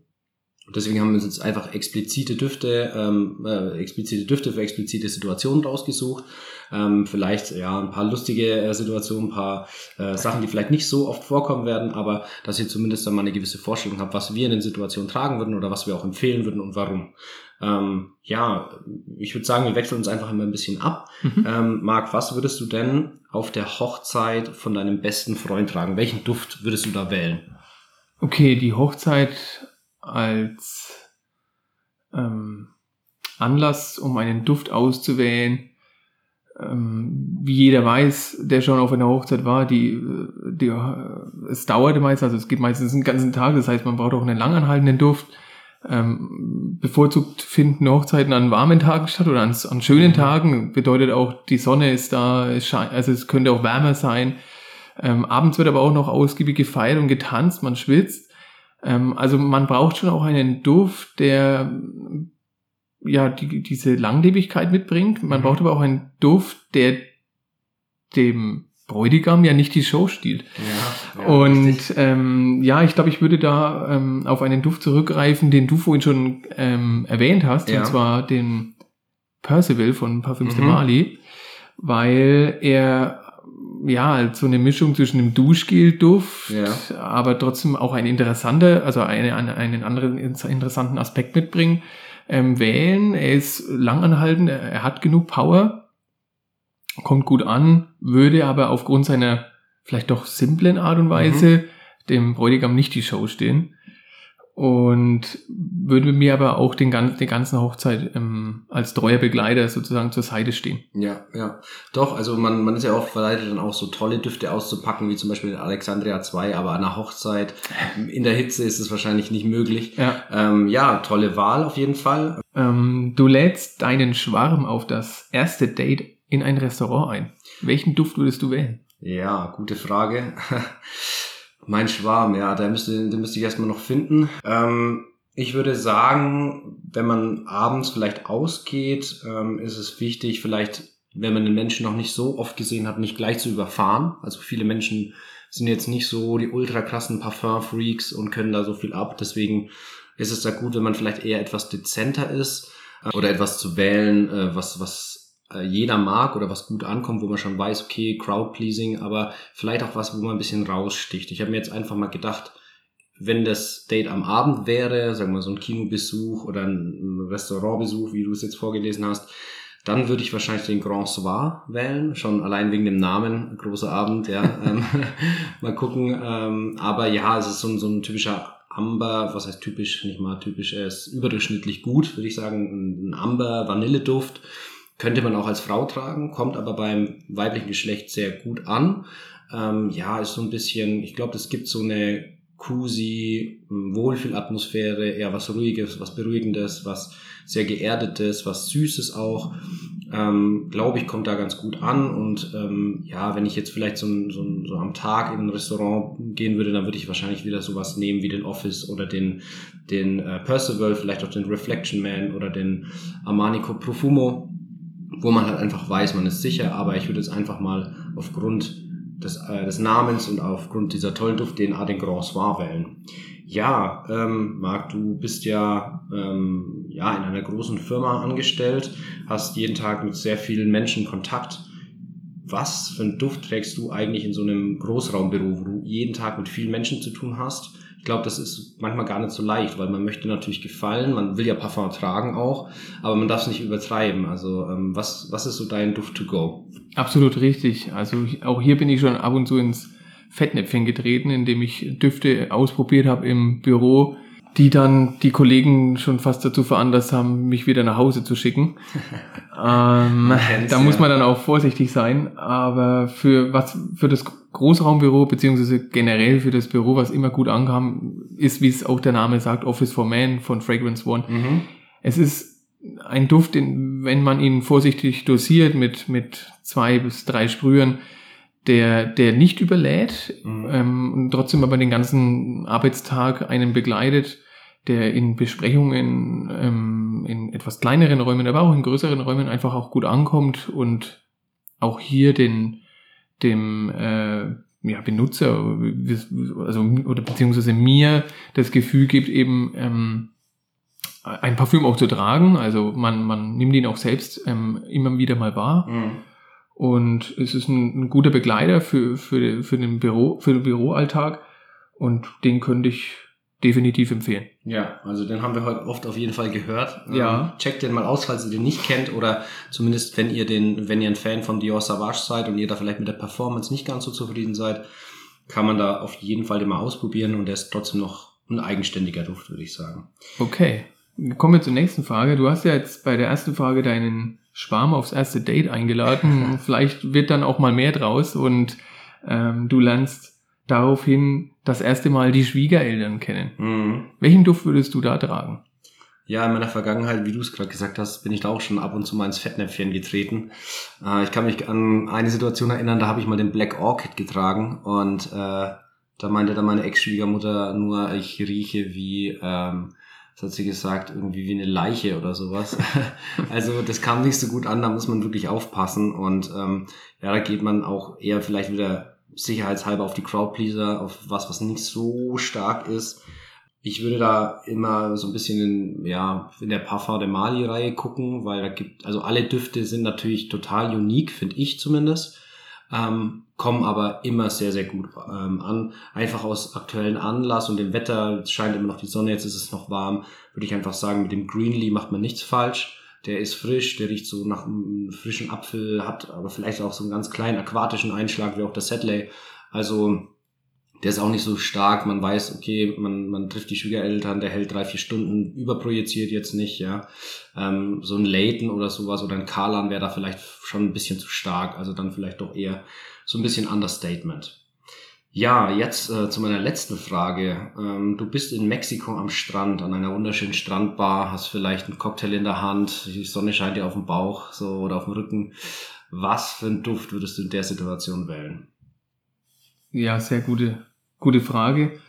Und deswegen haben wir uns jetzt einfach explizite Düfte, ähm, äh, explizite Düfte für explizite Situationen rausgesucht. Ähm, vielleicht ja ein paar lustige äh, Situationen, ein paar äh, Sachen, die vielleicht nicht so oft vorkommen werden, aber dass ihr zumindest dann mal eine gewisse Vorstellung habt, was wir in den Situationen tragen würden oder was wir auch empfehlen würden und warum. Ähm, ja, ich würde sagen, wir wechseln uns einfach immer ein bisschen ab. Mhm. Ähm, Marc, was würdest du denn auf der Hochzeit von deinem besten Freund tragen? Welchen Duft würdest du da wählen? Okay, die Hochzeit als ähm, Anlass, um einen Duft auszuwählen. Ähm, wie jeder weiß, der schon auf einer Hochzeit war, die, die, es dauerte meist, also es geht meistens einen ganzen Tag, das heißt, man braucht auch einen langanhaltenden Duft. Ähm, bevorzugt finden Hochzeiten an warmen Tagen statt oder an, an schönen mhm. Tagen. Bedeutet auch, die Sonne ist da, es scheint, also es könnte auch wärmer sein. Ähm, abends wird aber auch noch ausgiebig gefeiert und getanzt, man schwitzt. Ähm, also man braucht schon auch einen Duft, der ja die, diese Langlebigkeit mitbringt. Man mhm. braucht aber auch einen Duft, der dem Bräutigam ja nicht die Show stiehlt. Ja, ja, und ähm, ja, ich glaube, ich würde da ähm, auf einen Duft zurückgreifen, den du vorhin schon ähm, erwähnt hast, ja. und zwar den Percival von Parfüms mhm. de Mali, weil er ja, so eine Mischung zwischen einem Duschgel-Duft, ja. aber trotzdem auch ein interessanter, also eine, einen anderen interessanten Aspekt mitbringen, ähm, wählen. Er ist langanhaltend, er hat genug Power, kommt gut an, würde aber aufgrund seiner vielleicht doch simplen Art und Weise mhm. dem Bräutigam nicht die Show stehen. und würde mir aber auch den ganzen, die ganzen Hochzeit ähm, als treuer Begleiter sozusagen zur Seite stehen. Ja, ja. Doch, also man, man ist ja auch verleitet, dann auch so tolle Düfte auszupacken, wie zum Beispiel den Alexandria 2, aber an einer Hochzeit in der Hitze ist es wahrscheinlich nicht möglich. Ja, Ähm, ja, tolle Wahl auf jeden Fall. ähm, du lädst deinen Schwarm auf das erste Date in ein Restaurant ein. Welchen Duft würdest du wählen? Ja, gute Frage. [laughs] mein Schwarm, ja, der müsste, den müsste ich erstmal noch finden. Ähm, ich würde sagen, wenn man abends vielleicht ausgeht, ähm, ist es wichtig, vielleicht, wenn man den Menschen noch nicht so oft gesehen hat, nicht gleich zu überfahren. Also viele Menschen sind jetzt nicht so die ultra krassen Parfum-Freaks und können da so viel ab. Deswegen ist es da gut, wenn man vielleicht eher etwas dezenter ist äh, oder etwas zu wählen, äh, was, was jeder mag oder was gut ankommt, wo man schon weiß, okay, Crowd-Pleasing, aber vielleicht auch was, wo man ein bisschen raussticht. Ich habe mir jetzt einfach mal gedacht, wenn das Date am Abend wäre, sagen wir so ein Kinobesuch oder ein Restaurantbesuch, wie du es jetzt vorgelesen hast, dann würde ich wahrscheinlich den Grand Soir wählen, schon allein wegen dem Namen, großer Abend, ja. [laughs] ähm, [laughs] mal gucken. Ähm, aber ja, es ist so ein, so ein typischer Amber, was heißt typisch, nicht mal typisch, er ist überdurchschnittlich gut, würde ich sagen, ein Amber-Vanilleduft. Könnte man auch als Frau tragen, kommt aber beim weiblichen Geschlecht sehr gut an. Ähm, ja, ist so ein bisschen, ich glaube, es gibt so eine cozy Wohlfühlatmosphäre, eher was Ruhiges, was Beruhigendes, was sehr Geerdetes, was Süßes auch. Ähm, glaube ich, kommt da ganz gut an. Und ähm, ja, wenn ich jetzt vielleicht so, so, so am Tag in ein Restaurant gehen würde, dann würde ich wahrscheinlich wieder sowas nehmen wie den Office oder den, den äh, Percival, vielleicht auch den Reflection Man oder den Armanico Profumo, wo man halt einfach weiß, man ist sicher. Aber ich würde jetzt einfach mal aufgrund des, äh, des Namens und aufgrund dieser tollen Duft den, den Grand Soir wählen. Ja, ähm, Marc, du bist ja, ähm, ja in einer großen Firma angestellt, hast jeden Tag mit sehr vielen Menschen Kontakt. Was für einen Duft trägst du eigentlich in so einem Großraumbüro, wo du jeden Tag mit vielen Menschen zu tun hast? Ich glaube, das ist manchmal gar nicht so leicht, weil man möchte natürlich gefallen, man will ja Parfum tragen auch, aber man darf es nicht übertreiben. Also ähm, was, was ist so dein Duft to go? Absolut richtig. Also auch hier bin ich schon ab und zu ins Fettnäpfchen getreten, indem ich Düfte ausprobiert habe im Büro, die dann die Kollegen schon fast dazu veranlasst haben, mich wieder nach Hause zu schicken. [laughs] ähm, da muss man dann auch vorsichtig sein. Aber für was für das Großraumbüro beziehungsweise generell für das Büro, was immer gut ankam, ist, wie es auch der Name sagt, Office for Man von Fragrance One. Mhm. Es ist ein Duft, den, wenn man ihn vorsichtig dosiert mit, mit zwei bis drei Sprühen, der, der nicht überlädt Mhm. ähm, und trotzdem aber den ganzen Arbeitstag einen begleitet, der in Besprechungen, ähm, in etwas kleineren Räumen, aber auch in größeren Räumen einfach auch gut ankommt und auch hier den, dem äh, ja, Benutzer, also oder beziehungsweise mir das Gefühl gibt, eben ähm, ein Parfüm auch zu tragen. Also man, man nimmt ihn auch selbst ähm, immer wieder mal wahr. Mhm. Und es ist ein, ein guter Begleiter für, für, für, den Büro, für den Büroalltag. Und den könnte ich definitiv empfehlen. Ja, also den haben wir heute oft auf jeden Fall gehört. Ja. Ähm, checkt den mal aus, falls ihr den nicht kennt oder zumindest wenn ihr den, wenn ihr ein Fan von Dior Savage seid und ihr da vielleicht mit der Performance nicht ganz so zufrieden seid, kann man da auf jeden Fall den mal ausprobieren und der ist trotzdem noch ein eigenständiger Duft, würde ich sagen. Okay. Kommen wir zur nächsten Frage. Du hast ja jetzt bei der ersten Frage deinen Schwarm aufs erste Date eingeladen. [laughs] Vielleicht wird dann auch mal mehr draus und ähm, du lernst daraufhin das erste Mal die Schwiegereltern kennen. Mhm. Welchen Duft würdest du da tragen? Ja, in meiner Vergangenheit, wie du es gerade gesagt hast, bin ich da auch schon ab und zu mal ins Fettnäpfchen getreten. Äh, ich kann mich an eine Situation erinnern, da habe ich mal den Black Orchid getragen und äh, da meinte dann meine Ex-Schwiegermutter nur, ich rieche wie, ähm, was hat sie gesagt, irgendwie wie eine Leiche oder sowas. [laughs] also das kam nicht so gut an, da muss man wirklich aufpassen und ähm, ja, da geht man auch eher vielleicht wieder sicherheitshalber auf die Crowdpleaser, auf was, was nicht so stark ist. Ich würde da immer so ein bisschen in, ja, in der Parfum de Mali-Reihe gucken, weil da gibt, also alle Düfte sind natürlich total unique, finde ich zumindest, ähm, kommen aber immer sehr, sehr gut ähm, an. Einfach aus aktuellen Anlass und dem Wetter, es scheint immer noch die Sonne, jetzt ist es noch warm, würde ich einfach sagen, mit dem Greenlee macht man nichts falsch. Der ist frisch, der riecht so nach einem frischen Apfel, hat aber vielleicht auch so einen ganz kleinen aquatischen Einschlag, wie auch der Sedley. Also Der ist auch nicht so stark. Man weiß, okay, man, man trifft die Schwiegereltern, der hält drei, vier Stunden, überprojiziert jetzt nicht, ja. Ähm, so ein Leighton oder sowas oder ein Karlan wäre da vielleicht schon ein bisschen zu stark. Also dann vielleicht doch eher so ein bisschen Understatement. Ja, jetzt äh, zu meiner letzten Frage. Ähm, du bist in Mexiko am Strand, an einer wunderschönen Strandbar, hast vielleicht einen Cocktail in der Hand, die Sonne scheint dir auf dem Bauch so oder auf dem Rücken. Was für einen Duft würdest du in der Situation wählen? Ja, sehr gute, gute Frage.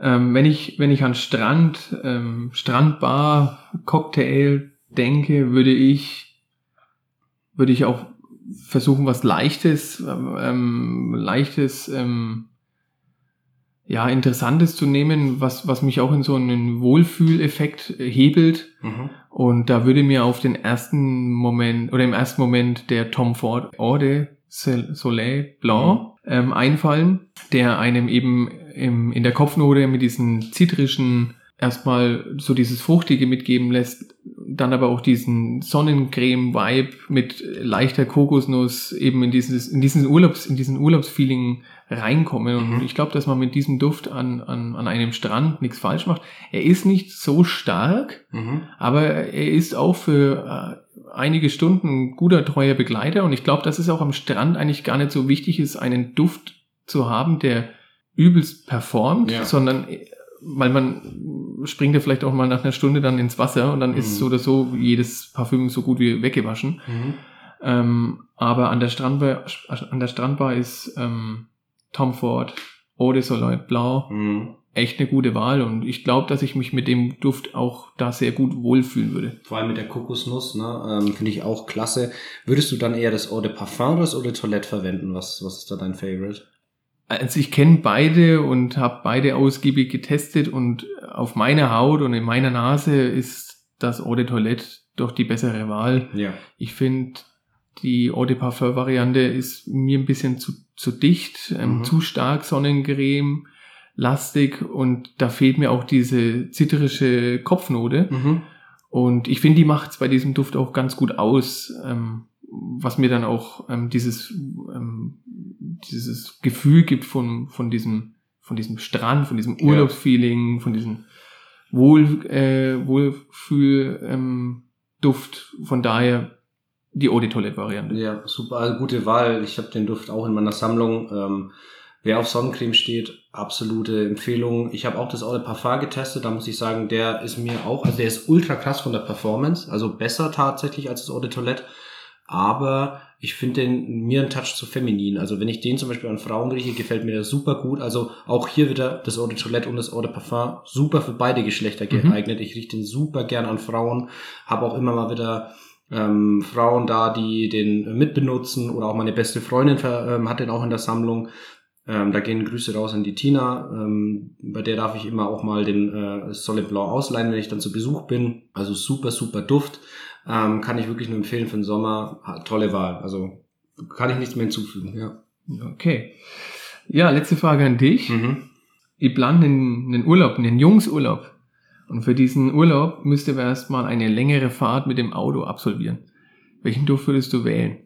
Ähm, wenn ich, wenn ich an Strand, ähm, Strandbar, Cocktail denke, würde ich, würde ich auch versuchen, was Leichtes, ähm, Leichtes, ähm, ja, Interessantes zu nehmen, was, was mich auch in so einen Wohlfühleffekt hebelt. Mhm. Und da würde mir auf den ersten Moment oder im ersten Moment der Tom Ford Orde Soleil Blanc mhm. ähm, einfallen, der einem eben im, in der Kopfnote mit diesen zitrischen erstmal so dieses Fruchtige mitgeben lässt, dann aber auch diesen Sonnencreme-Vibe mit leichter Kokosnuss eben in dieses, in diesen Urlaubs, in diesen Urlaubsfeeling reinkommen. Und mhm. ich glaube, dass man mit diesem Duft an, an, an einem Strand nichts falsch macht. Er ist nicht so stark, mhm. aber er ist auch für äh, einige Stunden ein guter, treuer Begleiter. Und ich glaube, dass es auch am Strand eigentlich gar nicht so wichtig ist, einen Duft zu haben, der übelst performt, ja. sondern weil man springt ja vielleicht auch mal nach einer Stunde dann ins Wasser und dann mhm. ist so oder so jedes Parfüm so gut wie weggewaschen. Mhm. Ähm, aber an der Strandbar, an der Strandbar ist ähm, Tom Ford Eau de Soleil Blau mhm. echt eine gute Wahl und ich glaube, dass ich mich mit dem Duft auch da sehr gut wohlfühlen würde. Vor allem mit der Kokosnuss, ne, ähm, finde ich auch klasse. Würdest du dann eher das Eau de Parfum oder das Eau de Toilette verwenden? Was, was ist da dein Favorite? Also ich kenne beide und habe beide ausgiebig getestet und auf meiner Haut und in meiner Nase ist das Eau de Toilette doch die bessere Wahl. Ja. Ich finde, die Eau de Parfum Variante ist mir ein bisschen zu, zu dicht, ähm, mhm. zu stark Sonnencreme, lastig und da fehlt mir auch diese zitterische Kopfnote. Mhm. Und ich finde, die macht es bei diesem Duft auch ganz gut aus. Ähm, was mir dann auch ähm, dieses, ähm, dieses Gefühl gibt von, von diesem, von diesem Strand, von diesem Urlaubsfeeling, von diesem Wohl, äh, Wohlfühl, ähm, Duft. Von daher die Eau de Toilette Variante. Ja, super, also gute Wahl. Ich habe den Duft auch in meiner Sammlung. Ähm, wer auf Sonnencreme steht, absolute Empfehlung. Ich habe auch das Eau de Parfum getestet. Da muss ich sagen, der ist mir auch, also der ist ultra krass von der Performance, also besser tatsächlich als das Eau de Toilette aber ich finde den mir ein Touch zu feminin. Also wenn ich den zum Beispiel an Frauen rieche, gefällt mir der super gut. Also auch hier wieder das Eau de Toilette und das Eau de Parfum super für beide Geschlechter mhm. geeignet. Ich rieche den super gern an Frauen, habe auch immer mal wieder ähm, Frauen da, die den mitbenutzen oder auch meine beste Freundin ähm, hat den auch in der Sammlung. Ähm, da gehen Grüße raus an die Tina. Ähm, bei der darf ich immer auch mal den äh, Solid Blau ausleihen, wenn ich dann zu Besuch bin. Also super, super Duft. Ähm, kann ich wirklich nur empfehlen für den Sommer. Tolle Wahl. Also kann ich nichts mehr hinzufügen. Ja. Okay. Ja, letzte Frage an dich. Mhm. Ich plane einen, einen Urlaub, einen Jungsurlaub. Und für diesen Urlaub müsste wir erstmal eine längere Fahrt mit dem Auto absolvieren. Welchen Duft würdest du wählen?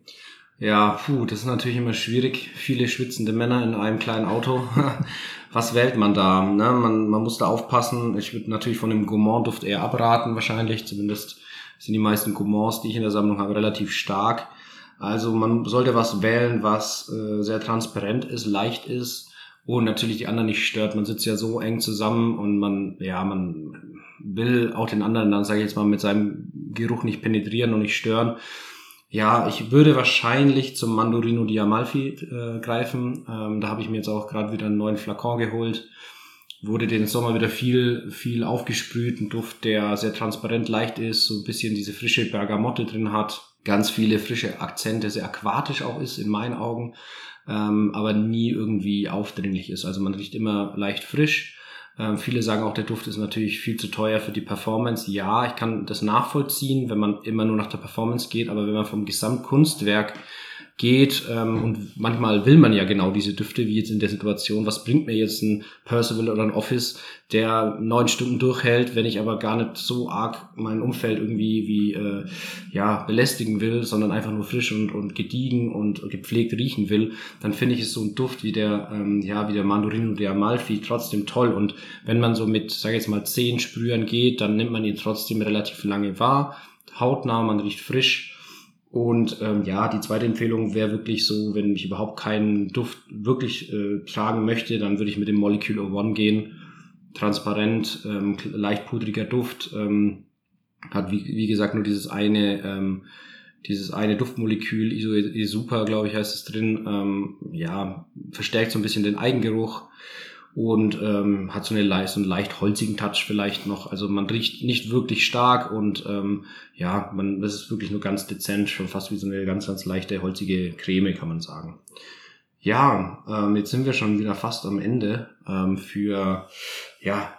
Ja, puh, das ist natürlich immer schwierig. Viele schwitzende Männer in einem kleinen Auto. [laughs] Was wählt man da? Ne? Man, man muss da aufpassen. Ich würde natürlich von dem Gourmand-Duft eher abraten, wahrscheinlich. Zumindest sind die meisten Coupons, die ich in der Sammlung habe, relativ stark. Also man sollte was wählen, was äh, sehr transparent ist, leicht ist und natürlich die anderen nicht stört. Man sitzt ja so eng zusammen und man, ja, man will auch den anderen dann, sage ich jetzt mal, mit seinem Geruch nicht penetrieren und nicht stören. Ja, ich würde wahrscheinlich zum Mandorino di Amalfi äh, greifen. Ähm, da habe ich mir jetzt auch gerade wieder einen neuen Flakon geholt wurde den Sommer wieder viel, viel aufgesprüht. Ein Duft, der sehr transparent leicht ist, so ein bisschen diese frische Bergamotte drin hat. Ganz viele frische Akzente, sehr aquatisch auch ist in meinen Augen, ähm, aber nie irgendwie aufdringlich ist. Also man riecht immer leicht frisch. Ähm, viele sagen auch, der Duft ist natürlich viel zu teuer für die Performance. Ja, ich kann das nachvollziehen, wenn man immer nur nach der Performance geht, aber wenn man vom Gesamtkunstwerk geht. Ähm, und manchmal will man ja genau diese Düfte, wie jetzt in der Situation. Was bringt mir jetzt ein Percival oder ein Office, der neun Stunden durchhält, wenn ich aber gar nicht so arg mein Umfeld irgendwie wie äh, ja belästigen will, sondern einfach nur frisch und, und gediegen und gepflegt riechen will, dann finde ich es so ein Duft wie der ähm, ja wie der Mandorino der Amalfi trotzdem toll. Und wenn man so mit, sage jetzt mal zehn Sprühern geht, dann nimmt man ihn trotzdem relativ lange wahr, hautnah, man riecht frisch und ähm, ja, die zweite Empfehlung wäre wirklich so, wenn ich überhaupt keinen Duft wirklich äh, tragen möchte, dann würde ich mit dem Molecule One gehen. Transparent, ähm, leicht pudriger Duft, ähm, hat wie, wie gesagt nur dieses eine, ähm, dieses eine Duftmolekül, Iso Super, glaube ich, heißt es drin. Ähm, ja, verstärkt so ein bisschen den Eigengeruch und ähm, hat so, eine, so einen leicht holzigen Touch vielleicht noch. Also man riecht nicht wirklich stark und ähm, ja, man, das ist wirklich nur ganz dezent, schon fast wie so eine ganz, ganz leichte holzige Creme, kann man sagen. Ja, ähm, jetzt sind wir schon wieder fast am Ende ähm, für ja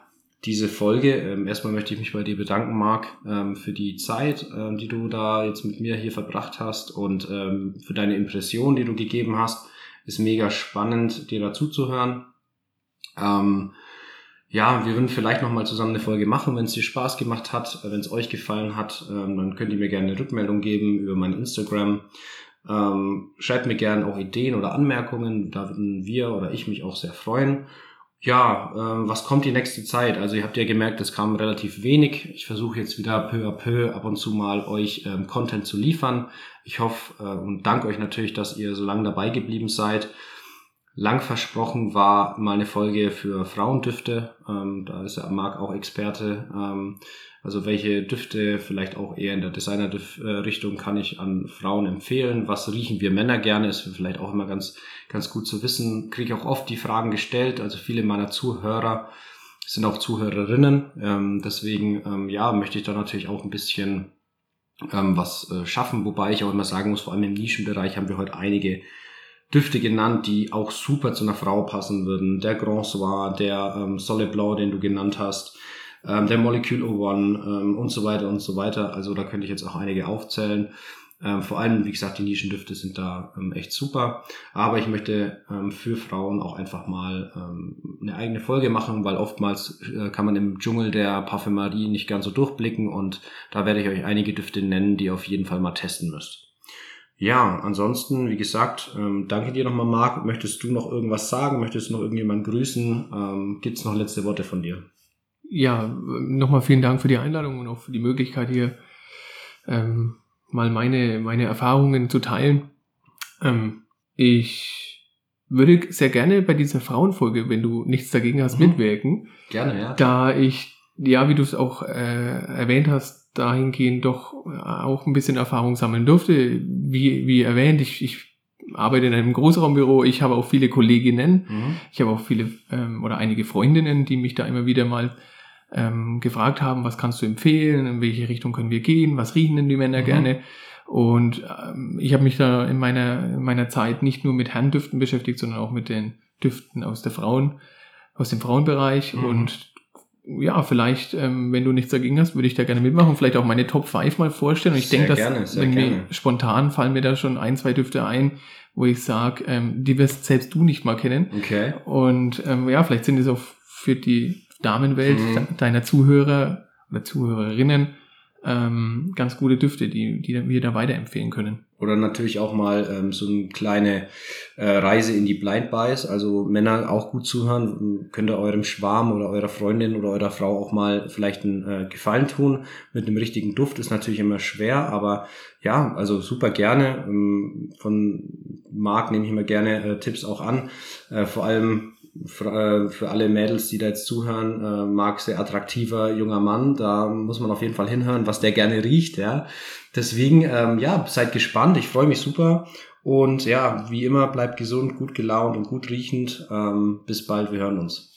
diese Folge. Ähm, erstmal möchte ich mich bei dir bedanken, Marc, ähm, für die Zeit, ähm, die du da jetzt mit mir hier verbracht hast und ähm, für deine Impression, die du gegeben hast. Ist mega spannend, dir dazu zu hören. Ähm, ja, wir würden vielleicht nochmal zusammen eine Folge machen, wenn es dir Spaß gemacht hat, äh, wenn es euch gefallen hat, ähm, dann könnt ihr mir gerne eine Rückmeldung geben über mein Instagram. Ähm, schreibt mir gerne auch Ideen oder Anmerkungen, da würden wir oder ich mich auch sehr freuen. Ja, äh, was kommt die nächste Zeit? Also ihr habt ja gemerkt, es kam relativ wenig. Ich versuche jetzt wieder peu à peu ab und zu mal euch ähm, Content zu liefern. Ich hoffe äh, und danke euch natürlich, dass ihr so lange dabei geblieben seid lang versprochen war mal eine Folge für Frauendüfte. Ähm, da ist ja Marc auch Experte. Ähm, also welche Düfte vielleicht auch eher in der Designer-Richtung kann ich an Frauen empfehlen? Was riechen wir Männer gerne? Ist vielleicht auch immer ganz, ganz gut zu wissen. Kriege auch oft die Fragen gestellt. Also viele meiner Zuhörer sind auch Zuhörerinnen. Ähm, deswegen, ähm, ja, möchte ich da natürlich auch ein bisschen ähm, was äh, schaffen. Wobei ich auch immer sagen muss, vor allem im Nischenbereich haben wir heute einige Düfte genannt, die auch super zu einer Frau passen würden. Der Grand Soir, der ähm, Soleil Blanc, den du genannt hast, ähm, der Molecule One ähm, und so weiter und so weiter. Also da könnte ich jetzt auch einige aufzählen. Ähm, vor allem, wie gesagt, die Nischendüfte sind da ähm, echt super. Aber ich möchte ähm, für Frauen auch einfach mal ähm, eine eigene Folge machen, weil oftmals äh, kann man im Dschungel der Parfümerie nicht ganz so durchblicken und da werde ich euch einige Düfte nennen, die ihr auf jeden Fall mal testen müsst. Ja, ansonsten, wie gesagt, ähm, danke dir nochmal, Marc. Möchtest du noch irgendwas sagen? Möchtest du noch irgendjemand grüßen? Ähm, Gibt es noch letzte Worte von dir? Ja, nochmal vielen Dank für die Einladung und auch für die Möglichkeit hier ähm, mal meine, meine Erfahrungen zu teilen. Ähm, ich würde sehr gerne bei dieser Frauenfolge, wenn du nichts dagegen hast, mhm. mitwirken. Gerne, ja. Da ich, ja, wie du es auch äh, erwähnt hast, dahingehend doch auch ein bisschen Erfahrung sammeln durfte. Wie, wie erwähnt, ich, ich arbeite in einem Großraumbüro, ich habe auch viele Kolleginnen, mhm. ich habe auch viele ähm, oder einige Freundinnen, die mich da immer wieder mal ähm, gefragt haben, was kannst du empfehlen, in welche Richtung können wir gehen, was riechen denn die Männer mhm. gerne. Und ähm, ich habe mich da in meiner, in meiner Zeit nicht nur mit Herrendüften beschäftigt, sondern auch mit den Düften aus der Frauen, aus dem Frauenbereich. Mhm. Und ja, vielleicht, ähm, wenn du nichts dagegen hast, würde ich da gerne mitmachen. Vielleicht auch meine Top 5 mal vorstellen. Und ich denke, dass gerne, wenn gerne. mir spontan fallen mir da schon ein, zwei Düfte ein, wo ich sage, ähm, die wirst selbst du nicht mal kennen. Okay. Und ähm, ja, vielleicht sind es auch für die Damenwelt mhm. deiner Zuhörer oder Zuhörerinnen ähm, ganz gute Düfte, die, die wir da weiterempfehlen können. Oder natürlich auch mal ähm, so eine kleine äh, Reise in die Blind Buys. Also Männer auch gut zuhören. Könnt ihr eurem Schwarm oder eurer Freundin oder eurer Frau auch mal vielleicht einen äh, Gefallen tun. Mit einem richtigen Duft ist natürlich immer schwer, aber ja, also super gerne. Ähm, von Marc nehme ich immer gerne äh, Tipps auch an. Äh, vor allem für, für alle Mädels, die da jetzt zuhören, äh, Marc sehr attraktiver junger Mann. Da muss man auf jeden Fall hinhören, was der gerne riecht. Ja, deswegen ähm, ja, seid gespannt. Ich freue mich super und ja, wie immer bleibt gesund, gut gelaunt und gut riechend. Ähm, bis bald, wir hören uns.